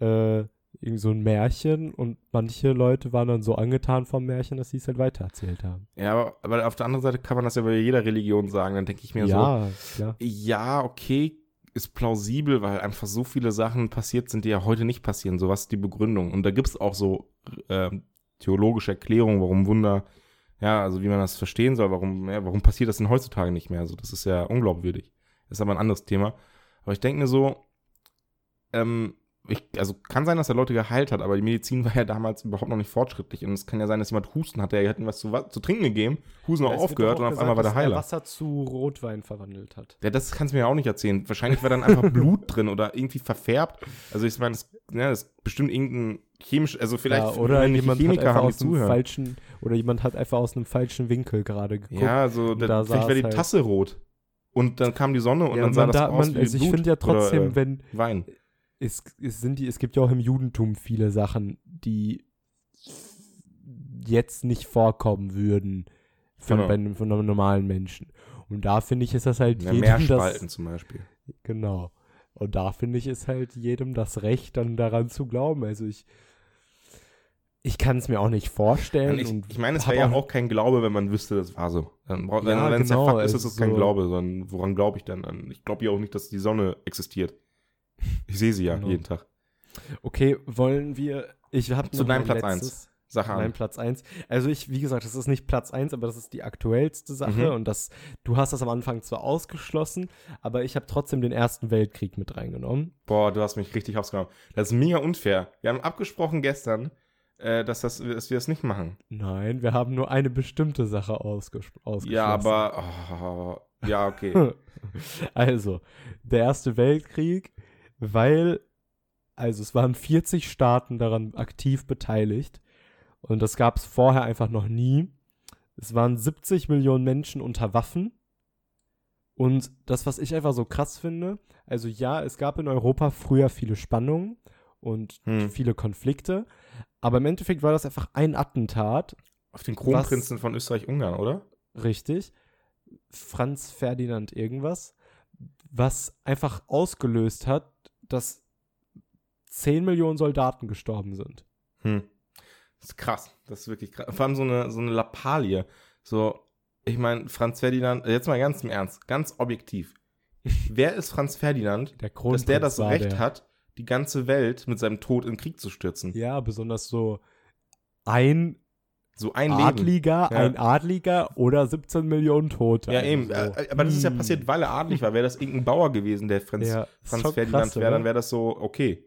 äh, irgend so ein Märchen und manche Leute waren dann so angetan vom Märchen, dass sie es halt weitererzählt haben. Ja, aber, aber auf der anderen Seite kann man das ja bei jeder Religion sagen. Dann denke ich mir so, Ja, klar. ja, okay, ist plausibel, weil einfach so viele Sachen passiert sind, die ja heute nicht passieren. So was ist die Begründung. Und da gibt es auch so ähm, theologische Erklärungen, warum Wunder, ja, also wie man das verstehen soll, warum, ja, warum passiert das denn heutzutage nicht mehr? Also das ist ja unglaubwürdig. Das ist aber ein anderes Thema. Aber ich denke mir so, ähm, ich, also kann sein, dass er Leute geheilt hat, aber die Medizin war ja damals überhaupt noch nicht fortschrittlich. Und es kann ja sein, dass jemand Husten hatte, er hätte ihm was zu, zu trinken gegeben, Husten auch Es wird aufgehört doch und auch auf einmal war der gesagt, dass er Heiler. Wasser zu Rotwein verwandelt hat. Ja, das kannst du mir ja auch nicht erzählen. Wahrscheinlich war dann einfach Blut drin oder irgendwie verfärbt. Also ich meine, das, ja, das ist bestimmt irgendein chemisch, also vielleicht ja, oder jemand hat Chemiker einfach haben, die aus einem zuhören. falschen oder jemand hat einfach aus einem falschen Winkel gerade geguckt. Ja, so da da, vielleicht wäre die halt- Tasse rot. Und dann kam die Sonne und Ja, dann sah man das da, aus man, wie also ich finde ja trotzdem, oder, äh, wenn Wein. Es, es sind die, es gibt ja auch im Judentum viele Sachen, die jetzt nicht vorkommen würden von, Genau. bei einem, von einem normalen Menschen. Und da finde ich, ist das halt Ja, jedem das, zum Beispiel. genau. Und da finde ich, ist halt jedem das Recht, dann daran zu glauben. Also ich, ich kann es mir auch nicht vorstellen. Ich, ich meine, es wäre ja auch kein Glaube, wenn man wüsste, das war so. Dann, wenn Ja, es genau, der Fakt ist, ist es kein so- Glaube, sondern woran glaube ich denn dann? Ich glaube ja auch nicht, dass die Sonne existiert. Ich sehe sie ja Genau. jeden Tag. Okay, wollen wir. Ich habe Zu deinem Platz eins. Sache Mein an. Platz 1. Also ich, wie gesagt, das ist nicht Platz 1, aber das ist die aktuellste Sache Mhm. und das, du hast das am Anfang zwar ausgeschlossen, aber ich habe trotzdem den Ersten Weltkrieg mit reingenommen. Boah, du hast mich richtig aufgenommen. Das ist mega unfair. Wir haben abgesprochen gestern, äh, dass, das, dass wir das nicht machen. Nein, wir haben nur eine bestimmte Sache ausges ausgeschlossen. Ja, aber. Oh, ja, okay. Also, der Erste Weltkrieg, weil, also es waren 40 Staaten daran aktiv beteiligt und das gab es vorher einfach noch nie. Es waren 70 Millionen Menschen unter Waffen. Und das, was ich einfach so krass finde, also ja, es gab in Europa früher viele Spannungen und Hm. viele Konflikte, aber im Endeffekt war das einfach ein Attentat, Auf den Kronprinzen von Österreich-Ungarn, oder? richtig, Franz Ferdinand irgendwas, was einfach ausgelöst hat, dass 10 Millionen Soldaten gestorben sind. Hm. Das ist krass. Das ist wirklich krass. Vor allem so eine, so eine Lappalie. So, ich meine, Franz Ferdinand, jetzt mal ganz im Ernst, ganz objektiv. Wer ist Franz Ferdinand, Der dass der das Recht der. hat, die ganze Welt mit seinem Tod in Krieg zu stürzen? Ja, besonders so ein So ein Leben. Adliger, Ja. ein Adliger oder 17 Millionen Tote. Ja, eben. so. Äh, Aber das ist ja Hm. passiert, weil er adlig war. Wäre das irgendein Bauer gewesen, der Franz, Ja, Franz Ferdinand wäre, dann wäre das so, okay.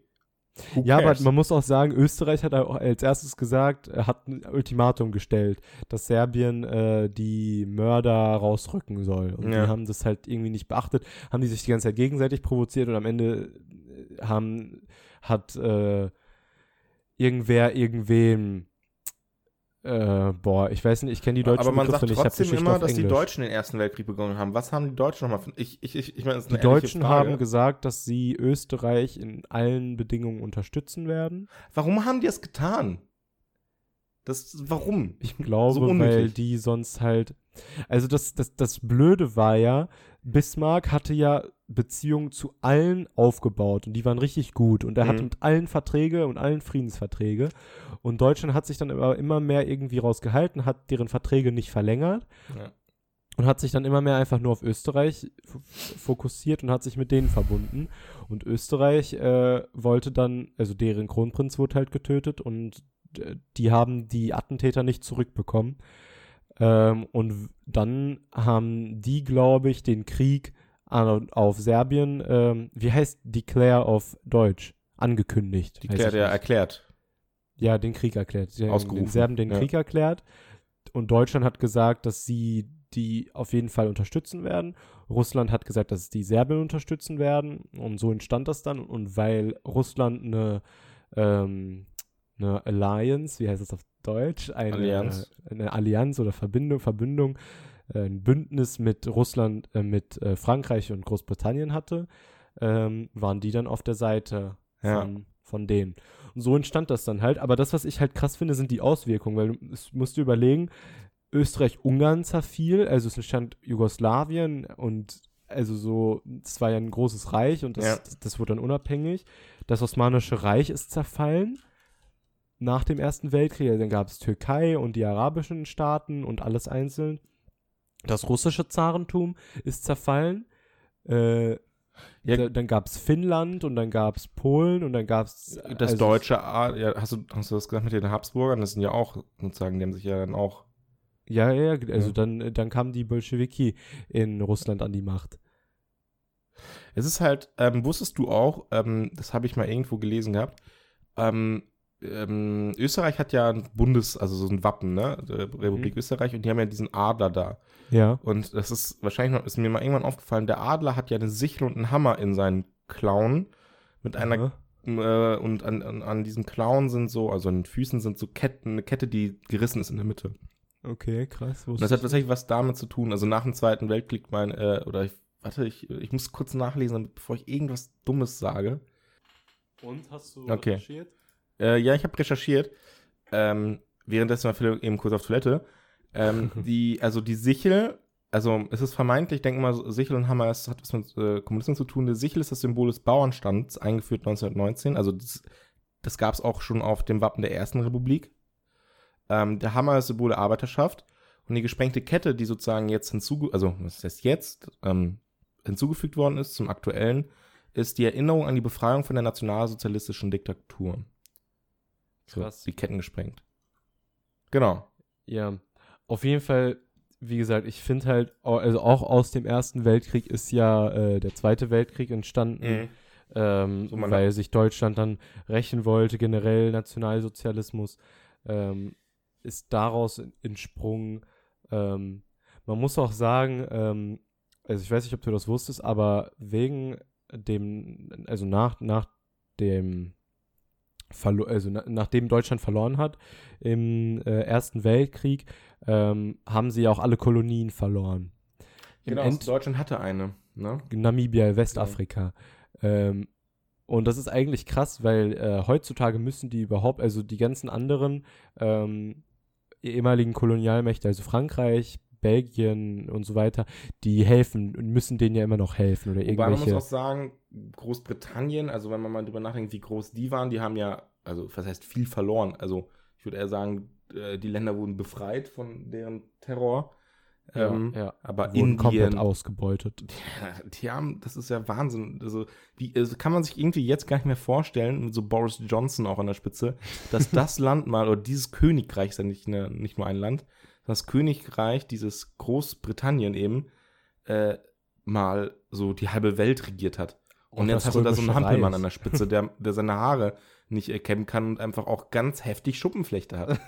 Who Ja, aber man muss auch sagen, Österreich hat auch als erstes gesagt, hat ein Ultimatum gestellt, dass Serbien äh, die Mörder rausrücken soll. Und Ja. die haben das halt irgendwie nicht beachtet, haben die sich die ganze Zeit gegenseitig provoziert und am Ende äh, haben, hat äh, irgendwer irgendwem äh, boah, ich weiß nicht, ich kenne die deutschen aber man Begriffe sagt nicht, trotzdem immer, dass die Englisch. Deutschen den Ersten Weltkrieg begonnen haben. Was haben die Deutschen nochmal? Ich, ich, ich, ich meine, Die Deutschen Frage. haben gesagt, dass sie Österreich in allen Bedingungen unterstützen werden. Warum haben die das getan? Das, warum? Ich glaube, So weil die sonst halt. Also das, das, das Blöde war ja, Bismarck hatte ja Beziehungen zu allen aufgebaut und die waren richtig gut und er Mhm. mit allen Verträge und allen Friedensverträge und Deutschland hat sich dann aber immer mehr irgendwie rausgehalten, hat deren Verträge nicht verlängert Ja. und hat sich dann immer mehr einfach nur auf Österreich fokussiert und hat sich mit denen verbunden. Und Österreich äh, wollte dann, also deren Kronprinz wurde halt getötet und äh, die haben die Attentäter nicht zurückbekommen. Ähm, und dann haben die, glaube ich, den Krieg auf Serbien, ähm, wie heißt Declare auf Deutsch? Angekündigt. Ich ja erklärt. Ja, den Krieg erklärt. Haben Ausgerufen, Den Serben den ja. Krieg erklärt. Und Deutschland hat gesagt, dass sie die auf jeden Fall unterstützen werden. Russland hat gesagt, dass die Serben unterstützen werden. Und so entstand das dann. Und weil Russland eine, ähm, eine Alliance, wie heißt das auf Deutsch? Eine Allianz. eine Allianz oder Verbindung, Verbindung, äh, ein Bündnis mit Russland, äh, mit äh, Frankreich und Großbritannien hatte, ähm, waren die dann auf der Seite Ja. von, von denen. Und so entstand das dann halt. Aber das, was ich halt krass finde, sind die Auswirkungen, weil du musst du überlegen, Österreich-Ungarn zerfiel, also es entstand Jugoslawien und also so, es war ja ein großes Reich und das, Ja. das, das wurde dann unabhängig. Das Osmanische Reich ist zerfallen nach dem Ersten Weltkrieg. Dann gab es Türkei und die arabischen Staaten und alles einzeln. Das russische Zarentum ist zerfallen. Äh, Ja. da, dann gab es Finnland und dann gab es Polen und dann gab es Das deutsche, A- ja, hast du, hast du das gesagt mit den Habsburgern? Das sind ja auch, sozusagen, die haben sich ja dann auch, Ja, ja, ja, also Ja. dann, dann kamen die Bolschewiki in Russland an die Macht. es ist halt, ähm, wusstest du auch, ähm, das habe ich mal irgendwo gelesen gehabt, ähm, ähm, Österreich hat ja ein Bundes, also so ein Wappen, ne, der Republik Mhm. Österreich, und die haben ja diesen Adler da. Ja. Und das ist wahrscheinlich noch, ist mir mal irgendwann aufgefallen, der Adler hat ja eine Sichel und einen Hammer in seinen Klauen mit einer Aha. äh, und an, an, an diesen Klauen sind so, also an den Füßen sind so Ketten, eine Kette, die gerissen ist in der Mitte. Okay, krass. Und das hat tatsächlich was damit zu tun. Also nach dem Zweiten Weltkrieg, mein, äh, oder ich, warte, ich, ich muss kurz nachlesen, damit, bevor ich irgendwas Dummes sage. Und hast du Okay. recherchiert? Äh, ja, ich habe recherchiert. Ähm, währenddessen war Philipp eben kurz auf Toilette. Ähm, die, also die Sichel, also es ist vermeintlich, ich denke mal, Sichel und Hammer, das hat was mit äh, Kommunismus zu tun. Die Sichel ist das Symbol des Bauernstands, eingeführt 1919. Also das, das gab es auch schon auf dem Wappen der Ersten Republik. Ähm, der Hammer ist Symbol der Arbeiterschaft. Und die gesprengte Kette, die sozusagen jetzt hinzuge also was heißt jetzt, ähm, hinzugefügt worden ist zum aktuellen, ist die Erinnerung an die Befreiung von der nationalsozialistischen Diktatur. So, Krass. die Ketten gesprengt. Genau. Ja. Auf jeden Fall, wie gesagt, ich finde halt, also auch aus dem Ersten Weltkrieg ist ja äh, der Zweite Weltkrieg entstanden, ähm, So, weil sich Deutschland dann rächen wollte, generell Nationalsozialismus, ähm, ist daraus en- entsprungen. Ähm, man muss auch sagen, ähm, also ich weiß nicht, ob du das wusstest, aber wegen dem, also nach, nach dem also na nachdem Deutschland verloren hat im äh, Ersten Weltkrieg, ähm, haben sie auch alle Kolonien verloren. Genau, End Deutschland hatte eine. Ne? Namibia, Westafrika. Genau. Ähm, und das ist eigentlich krass, weil äh, heutzutage müssen die überhaupt, also die ganzen anderen ähm, ehemaligen Kolonialmächte, also Frankreich, Belgien und so weiter, die helfen und müssen denen ja immer noch helfen oder irgendwelche. Wobei man muss auch sagen, Großbritannien, also wenn man mal drüber nachdenkt, wie groß die waren, die haben ja, also was heißt viel verloren. Also ich würde eher sagen, äh, die Länder wurden befreit von deren Terror. Ja, ähm, ja. Aber Wurden Indien, komplett ausgebeutet. Die, die, haben, das ist ja Wahnsinn. Also, wie, also kann man sich irgendwie jetzt gar nicht mehr vorstellen, mit so Boris Johnson auch an der Spitze, dass das Land mal, oder dieses Königreich, ist ja nicht, ne, nicht nur ein Land, das Königreich, dieses Großbritannien eben, äh, mal so die halbe Welt regiert hat. Und, und jetzt hast du da so einen Hampelmann an der Spitze, der, der seine Haare nicht erkennen kann und einfach auch ganz heftig Schuppenflechte hat.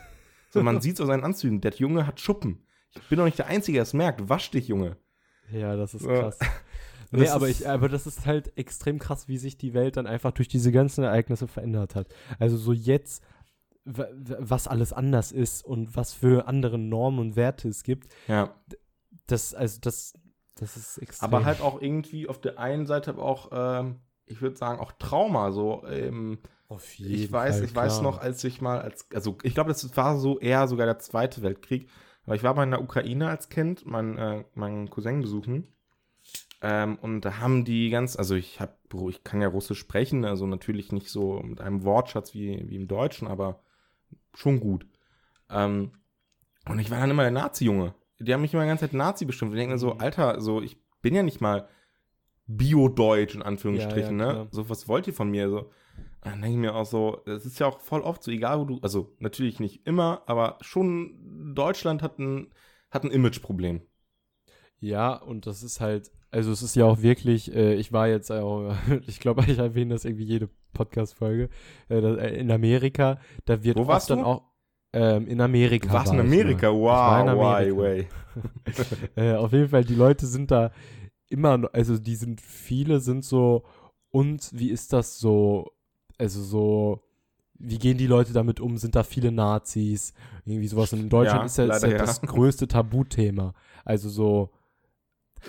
So, man sieht es aus seinen Anzügen, der Junge hat Schuppen. Ich bin doch nicht der Einzige, der es merkt. Wasch dich, Junge. Ja, das ist krass. nee, aber, ich, aber das ist halt extrem krass, wie sich die Welt dann einfach durch diese ganzen Ereignisse verändert hat. Also so jetzt, was alles anders ist und was für andere Normen und Werte es gibt. Ja. Das, also das, das ist extrem. Aber halt auch irgendwie auf der einen Seite aber auch, ähm, ich würde sagen, auch Trauma. So, ähm, auf jeden ich weiß, Fall, ich klar. weiß noch, als ich mal als, also ich glaube, das war so eher sogar der Zweite Weltkrieg aber ich war mal in der Ukraine als Kind, mein, äh, meinen Cousin besuchen. Ähm, und da haben die ganz, also ich hab, ich kann ja Russisch sprechen, also natürlich nicht so mit einem Wortschatz wie, wie im Deutschen, aber schon gut. Ähm, und ich war dann immer der Nazi-Junge. Die haben mich immer die ganze Zeit Nazi bestimmt. Und ich denke mir so, mhm. Alter, so, ich bin ja nicht mal Bio-Deutsch in Anführungsstrichen, ja, ja, ne? So, was wollt ihr von mir? So, dann denke ich mir auch so, es ist ja auch voll oft so, egal wo du, also natürlich nicht immer, aber schon Deutschland hat ein, hat ein Imageproblem. Ja, und das ist halt, also es ist ja auch wirklich, äh, ich war jetzt auch, ich glaube, ich erwähne das irgendwie jede Podcast-Folge, äh, äh, in Amerika, da wird Wo warst dann du? auch ähm, in Amerika. Du warst war in Amerika, ich, wow, in Amerika. way, äh, auf jeden Fall, die Leute sind da immer, also die sind, viele sind so, und wie ist das so, also so, wie gehen die Leute damit um? Sind da viele Nazis? Irgendwie sowas. Und in Deutschland ja, ist ja, ist ja, das größte Tabuthema. Also so,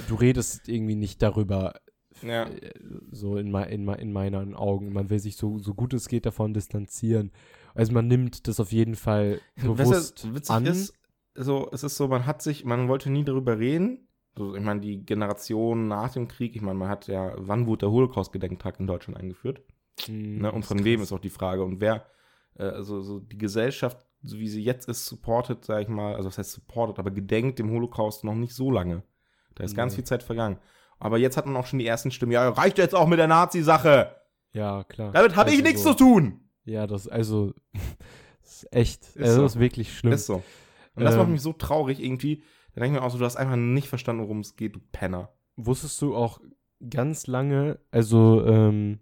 du redest irgendwie nicht darüber. Ja. Äh, so in, in, in meinen Augen. Man will sich so, so gut es geht davon distanzieren. Also man nimmt das auf jeden Fall bewusst weißt du, an. Ist, so, es ist so, man hat sich, man wollte nie darüber reden. So, ich meine, die Generation nach dem Krieg, ich meine, man hat ja, wann wurde der Holocaust-Gedenktag in Deutschland eingeführt? Mhm, ne? Und von wem ist auch die Frage. Und wer, äh, also so die Gesellschaft, so wie sie jetzt ist, supportet, sag ich mal, also das heißt supportet, aber gedenkt dem Holocaust noch nicht so lange. Da ist mhm. ganz viel Zeit vergangen. Aber jetzt hat man auch schon die ersten Stimmen, ja, reicht jetzt auch mit der Nazi-Sache. Ja, klar. Damit habe also ich nichts so, zu tun. Ja, das, also, das ist echt, ist also, so. das ist wirklich schlimm. Ist so. Und das ähm, macht mich so traurig irgendwie. Da denke ich mir auch so, du hast einfach nicht verstanden, worum es geht, du Penner. Wusstest du auch ganz lange, also, ähm,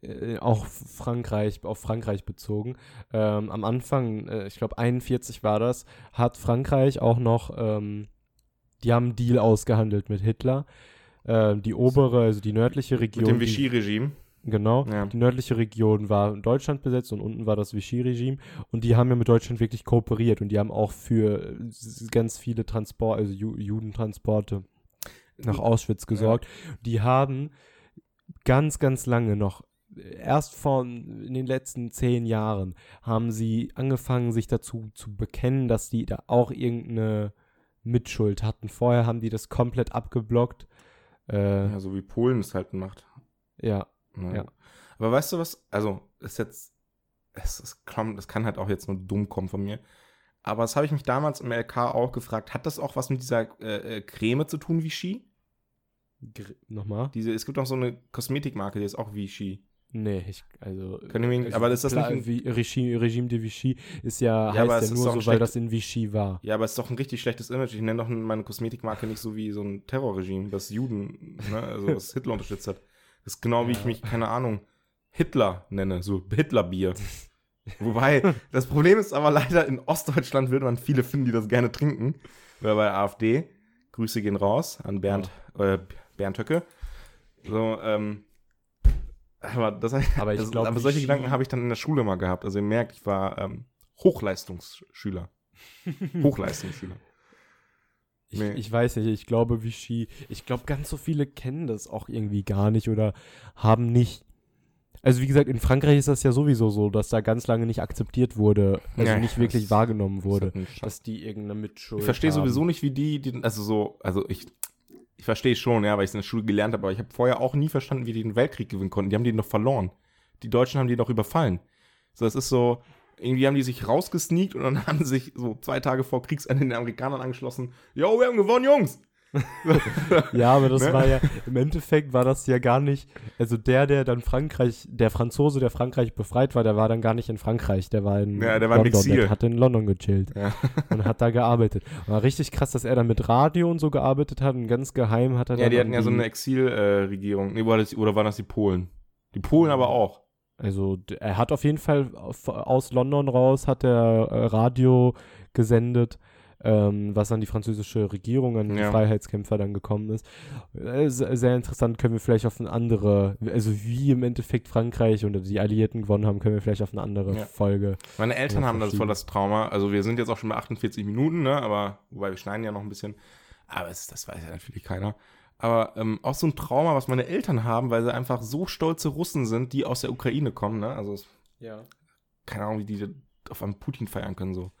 äh, auch Frankreich, auf Frankreich bezogen. Ähm, am Anfang, äh, ich glaube 41 war das, hat Frankreich auch noch, ähm, die haben einen Deal ausgehandelt mit Hitler. Äh, die obere, also die nördliche Region. Mit dem Vichy-Regime. Genau. Ja. Die nördliche Region war in Deutschland besetzt und unten war das Vichy-Regime. Und die haben ja mit Deutschland wirklich kooperiert und die haben auch für ganz viele Transport, also Ju Judentransporte nach Auschwitz gesorgt. Ja. Die haben ganz, ganz lange noch erst von in den letzten zehn Jahren haben sie angefangen, sich dazu zu bekennen, dass die da auch irgendeine Mitschuld hatten. Vorher haben die das komplett abgeblockt. Äh, ja, so wie Polen es halt macht. Ja, ja. ja. Aber weißt du was? Also, ist jetzt, es, es, kommt, es kann halt auch jetzt nur dumm kommen von mir. Aber das habe ich mich damals im LK auch gefragt. Hat das auch was mit dieser äh, äh Creme zu tun, Vichy? Nochmal? Diese, es gibt auch so eine Kosmetikmarke, die ist auch Vichy. Nee, ich, also. Können wir, also, aber ist das klar, nicht. Ein, Regime, Regime de Vichy ist ja, ja heißt ja nur so, weil das in Vichy war. Ja, aber es ist doch ein richtig schlechtes Image. Ich nenne doch meine Kosmetikmarke nicht so wie so ein Terrorregime, das Juden, ne, also das Hitler unterstützt hat. Das ist genau wie ich mich, keine Ahnung, Hitler nenne, so Hitlerbier. Wobei, das Problem ist aber leider, in Ostdeutschland würde man viele finden, die das gerne trinken. Weil bei AfD, Grüße gehen raus an Bernd, ja. äh, Bernd Höcke. So, ähm, Aber, das, Aber ich glaub, aber solche Ski- Gedanken habe ich dann in der Schule mal gehabt. Also ihr merkt, ich war ähm, Hochleistungsschüler. Hochleistungsschüler. Ich, Nee. ich weiß nicht, ich glaube, Vichy, ich glaube, ganz so viele kennen das auch irgendwie gar nicht oder haben nicht. Also wie gesagt, in Frankreich ist das ja sowieso so, dass da ganz lange nicht akzeptiert wurde, also Ja, nicht wirklich wahrgenommen wurde, Das halt dass die irgendeine Mitschuld Ich verstehe sowieso nicht, wie die, die, also so, also ich, ich verstehe schon, ja, weil ich es in der Schule gelernt habe, aber ich habe vorher auch nie verstanden, wie die den Weltkrieg gewinnen konnten. Die haben den doch verloren. Die Deutschen haben die doch überfallen. So, das ist so, irgendwie haben die sich rausgesneakt und dann haben sich so zwei Tage vor Kriegsende den Amerikanern angeschlossen. Jo, wir haben gewonnen, Jungs! Ja, aber das Ne? war ja, im Endeffekt war das ja gar nicht, also der, der dann Frankreich, der Franzose, der Frankreich befreit war, der war dann gar nicht in Frankreich, der war in Ja, der war London, Exil. der hat in London gechillt Ja. und hat da gearbeitet. War richtig krass, dass er dann mit Radio und so gearbeitet hat und ganz geheim hat er Ja, dann die hatten ja so eine Exilregierung. nee, war das, oder waren das die Polen? Die Polen aber auch. Also er hat auf jeden Fall auf, aus London raus, hat er äh, Radio gesendet, ähm, was an die französische Regierung, an die Ja. Freiheitskämpfer dann gekommen ist. Äh, se- sehr interessant, können wir vielleicht auf eine andere, also wie im Endeffekt Frankreich oder die Alliierten gewonnen haben, können wir vielleicht auf eine andere Ja. Folge. Meine Eltern haben das voll das Trauma. Also wir sind jetzt auch schon bei 48 Minuten, ne? Aber, wobei wir schneiden ja noch ein bisschen. Aber es, das weiß ja natürlich keiner. Aber ähm, auch so ein Trauma, was meine Eltern haben, weil sie einfach so stolze Russen sind, die aus der Ukraine kommen, ne? Also es, Ja. keine Ahnung, wie die auf einem Putin feiern können, so.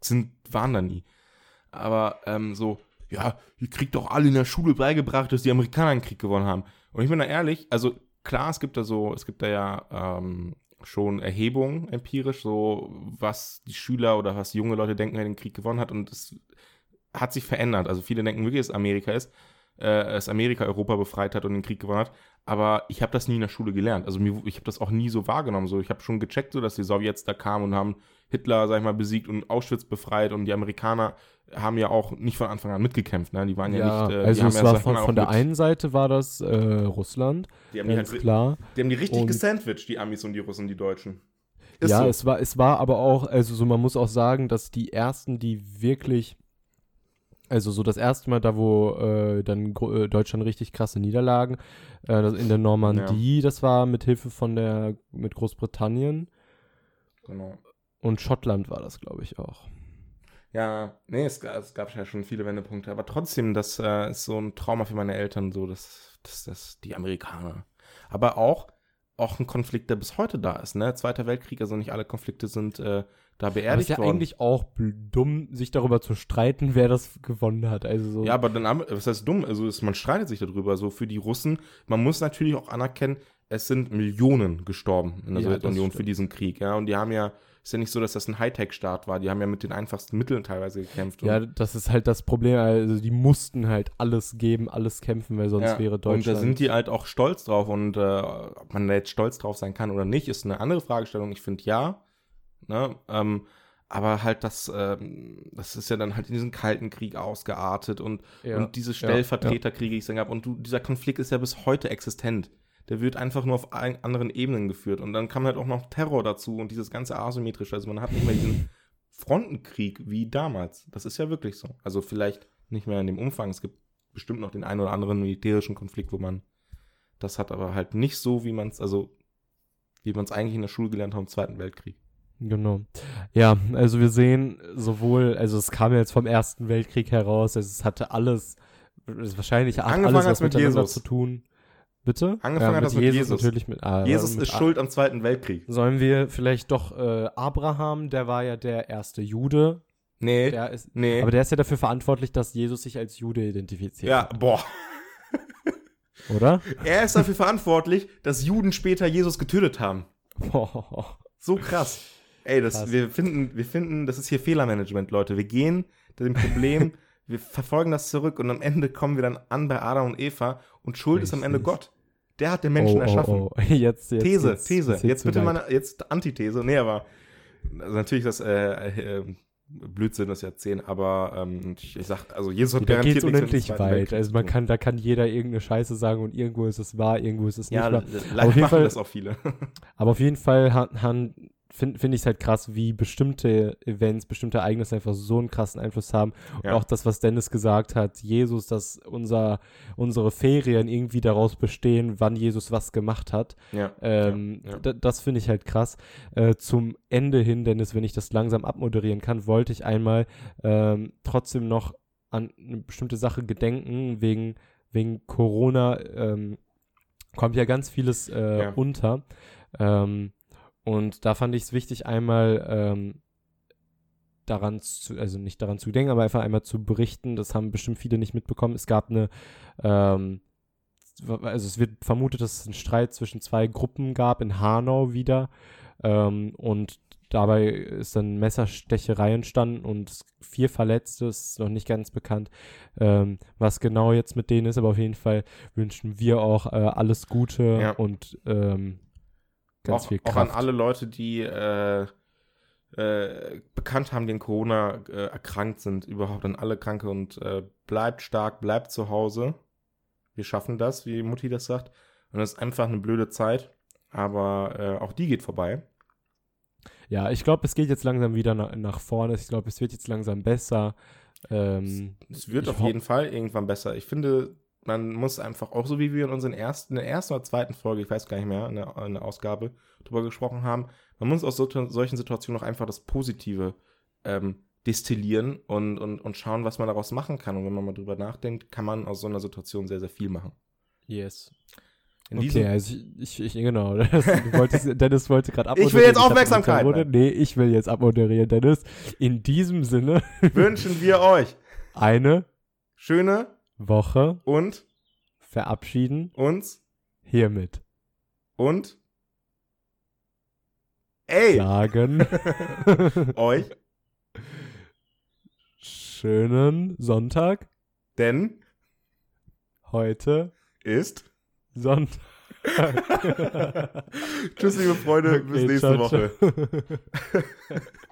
Sind, waren da nie. Aber ähm, so, ja, ihr kriegt doch alle in der Schule beigebracht, dass die Amerikaner einen Krieg gewonnen haben. Und ich bin da ehrlich, also klar, es gibt da so, es gibt da ja ähm, schon Erhebungen empirisch, so was die Schüler oder was junge Leute denken, wer den Krieg gewonnen hat. Und es hat sich verändert. Also viele denken wirklich, dass Amerika ist, äh, dass Amerika Europa befreit hat und den Krieg gewonnen hat. Aber ich habe das nie in der Schule gelernt. Also ich habe das auch nie so wahrgenommen. So, ich habe schon gecheckt, so, dass die Sowjets da kamen und haben Hitler, sag ich mal, besiegt und Auschwitz befreit. Und die Amerikaner haben ja auch nicht von Anfang an mitgekämpft. Ne? Die waren ja, Ja, nicht. Äh, die also es ja, war von, von der einen Seite war das äh, Russland, Die haben die, ganz halt, klar. die haben die richtig Und- gesandwiched, die Amis und die Russen, die Deutschen. ja, so. es war, es war aber auch, also so, man muss auch sagen, dass die ersten, die wirklich, also so das erste Mal da, wo äh, dann äh, Deutschland richtig krasse Niederlagen, äh, das in der Normandie, das war mit Hilfe von der, mit Großbritannien Genau. Und Schottland war das, glaube ich, auch. Ja, nee, es, es gab ja schon viele Wendepunkte, aber trotzdem, das äh, ist so ein Trauma für meine Eltern, so, dass, dass, dass die Amerikaner. Aber auch, auch ein Konflikt, der bis heute da ist, ne? Zweiter Weltkrieg, also nicht alle Konflikte sind äh, da Aber es ist beerdigt ja worden. eigentlich auch dumm, sich darüber zu streiten, wer das gewonnen hat. Also so. Ja, aber dann, was heißt dumm? Also es, man streitet sich darüber. So für die Russen, man muss natürlich auch anerkennen, es sind Millionen gestorben in der Ja, Sowjetunion das für diesen Krieg, ja. Und die haben ja, ist ja nicht so, dass das ein Hightech-Staat war. Die haben ja mit den einfachsten Mitteln teilweise gekämpft. Ja, das ist halt das Problem. Also die mussten halt alles geben, alles kämpfen, weil sonst Ja, wäre Und Deutschland. da sind die halt auch stolz drauf. Und äh, ob man da jetzt stolz drauf sein kann oder nicht, ist eine andere Fragestellung. Ich finde ja. Ne? Ähm, aber halt das, ähm, das ist ja dann halt in diesen Kalten Krieg ausgeartet und, ja. und diese ja, Stellvertreterkriege, die es dann gab. Und du, dieser Konflikt ist ja bis heute existent. Der wird einfach nur auf anderen Ebenen geführt. Und dann kam halt auch noch Terror dazu und dieses ganze asymmetrische. Also man hat nicht mehr diesen Frontenkrieg wie damals. Das ist ja wirklich so. Also vielleicht nicht mehr in dem Umfang. Es gibt bestimmt noch den einen oder anderen militärischen Konflikt, wo man das hat, aber halt nicht so, wie man es, also wie man es eigentlich in der Schule gelernt hat im Zweiten Weltkrieg. Genau. Ja, also wir sehen sowohl, also es kam jetzt vom Ersten Weltkrieg heraus, also es hatte alles, es wahrscheinlich hat Angefangen alles was mit miteinander Jesus. zu tun. Bitte? Angefangen hat das mit Jesus. Natürlich mit, ah, Jesus mit ist schuld am Zweiten Weltkrieg. Sollen wir vielleicht doch äh, Abraham, der war ja der erste Jude, Nee, der ist, nee. aber der ist ja dafür verantwortlich, dass Jesus sich als Jude identifiziert. ja, boah. Oder? Er ist dafür verantwortlich, dass Juden später Jesus getötet haben. So krass. Ey, das, Krass. wir finden, wir finden, das ist hier Fehlermanagement, Leute. Wir gehen dem Problem, wir verfolgen das zurück und am Ende kommen wir dann an bei Adam und Eva und Schuld ist am Ende Richtig. Gott. Der hat den Menschen erschaffen. Oh, oh. Jetzt, jetzt, These, jetzt, These. jetzt, Jetzt, bitte mal, jetzt Antithese. Nee, aber also natürlich ist das äh, äh, Blödsinn, das erzählen, aber ähm, ich, ich sag, also Jesus hat da garantiert geht's unendlich weit. Also man kann, da kann jeder irgendeine Scheiße sagen und irgendwo ist es wahr, irgendwo ist es nicht ja, wahr. leider auf jeden machen Fall- das auch viele. Aber auf jeden Fall han, han, finde find ich es halt krass, wie bestimmte Events, bestimmte Ereignisse einfach so einen krassen Einfluss haben. Ja. Und auch das, was Dennis gesagt hat, Jesus, dass unser, unsere Ferien irgendwie daraus bestehen, wann Jesus was gemacht hat. Ja. Ähm, ja, Das finde ich halt krass. Äh, zum Ende hin, Dennis, wenn ich das langsam abmoderieren kann, wollte ich einmal ähm, trotzdem noch an eine bestimmte Sache gedenken, wegen, wegen Corona ähm, kommt ja ganz vieles äh, Ja. unter. Ähm, und da fand ich es wichtig, einmal ähm, daran zu, also nicht daran zu denken, aber einfach einmal zu berichten. Das haben bestimmt viele nicht mitbekommen. Es gab eine, ähm, also es wird vermutet, dass es einen Streit zwischen zwei Gruppen gab in Hanau wieder. Ähm, und dabei ist dann Messerstecherei entstanden und vier Verletzte, es ist noch nicht ganz bekannt, ähm, was genau jetzt mit denen ist, aber auf jeden Fall wünschen wir auch äh, alles Gute Ja. und ähm, ganz auch, viel auch Kraft. an alle Leute, die äh, äh, bekannt haben, die an Corona äh, erkrankt sind, überhaupt an alle Kranke und äh, bleibt stark, bleibt zu Hause. Wir schaffen das, wie Mutti das sagt. Und das ist einfach eine blöde Zeit, aber äh, auch die geht vorbei. Ja, ich glaube, es geht jetzt langsam wieder nach, nach vorne. Ich glaube, es wird jetzt langsam besser. Ähm, Es wird Ich auf jeden Fall irgendwann besser. Ich finde, man muss einfach auch so wie wir in unseren ersten, in der ersten oder zweiten Folge, ich weiß gar nicht mehr, in der, in der Ausgabe drüber gesprochen haben, man muss aus so, solchen Situationen auch einfach das Positive ähm, destillieren und, und, und schauen, was man daraus machen kann. Und wenn man mal drüber nachdenkt, kann man aus so einer Situation sehr, sehr viel machen. yes. In okay, also ich, ich, ich genau. Das, wolltest, Dennis wollte gerade Ich will jetzt Aufmerksamkeit, Kanone- Nee, ich will jetzt abmoderieren, Dennis. In diesem Sinne, wünschen wir euch eine schöne Woche und verabschieden uns hiermit. und ey, Sagen euch, schönen Sonntag. denn Heute ist Sonntag. Tschüss, liebe Freunde, bis Okay, nächste ciao, Woche. ciao.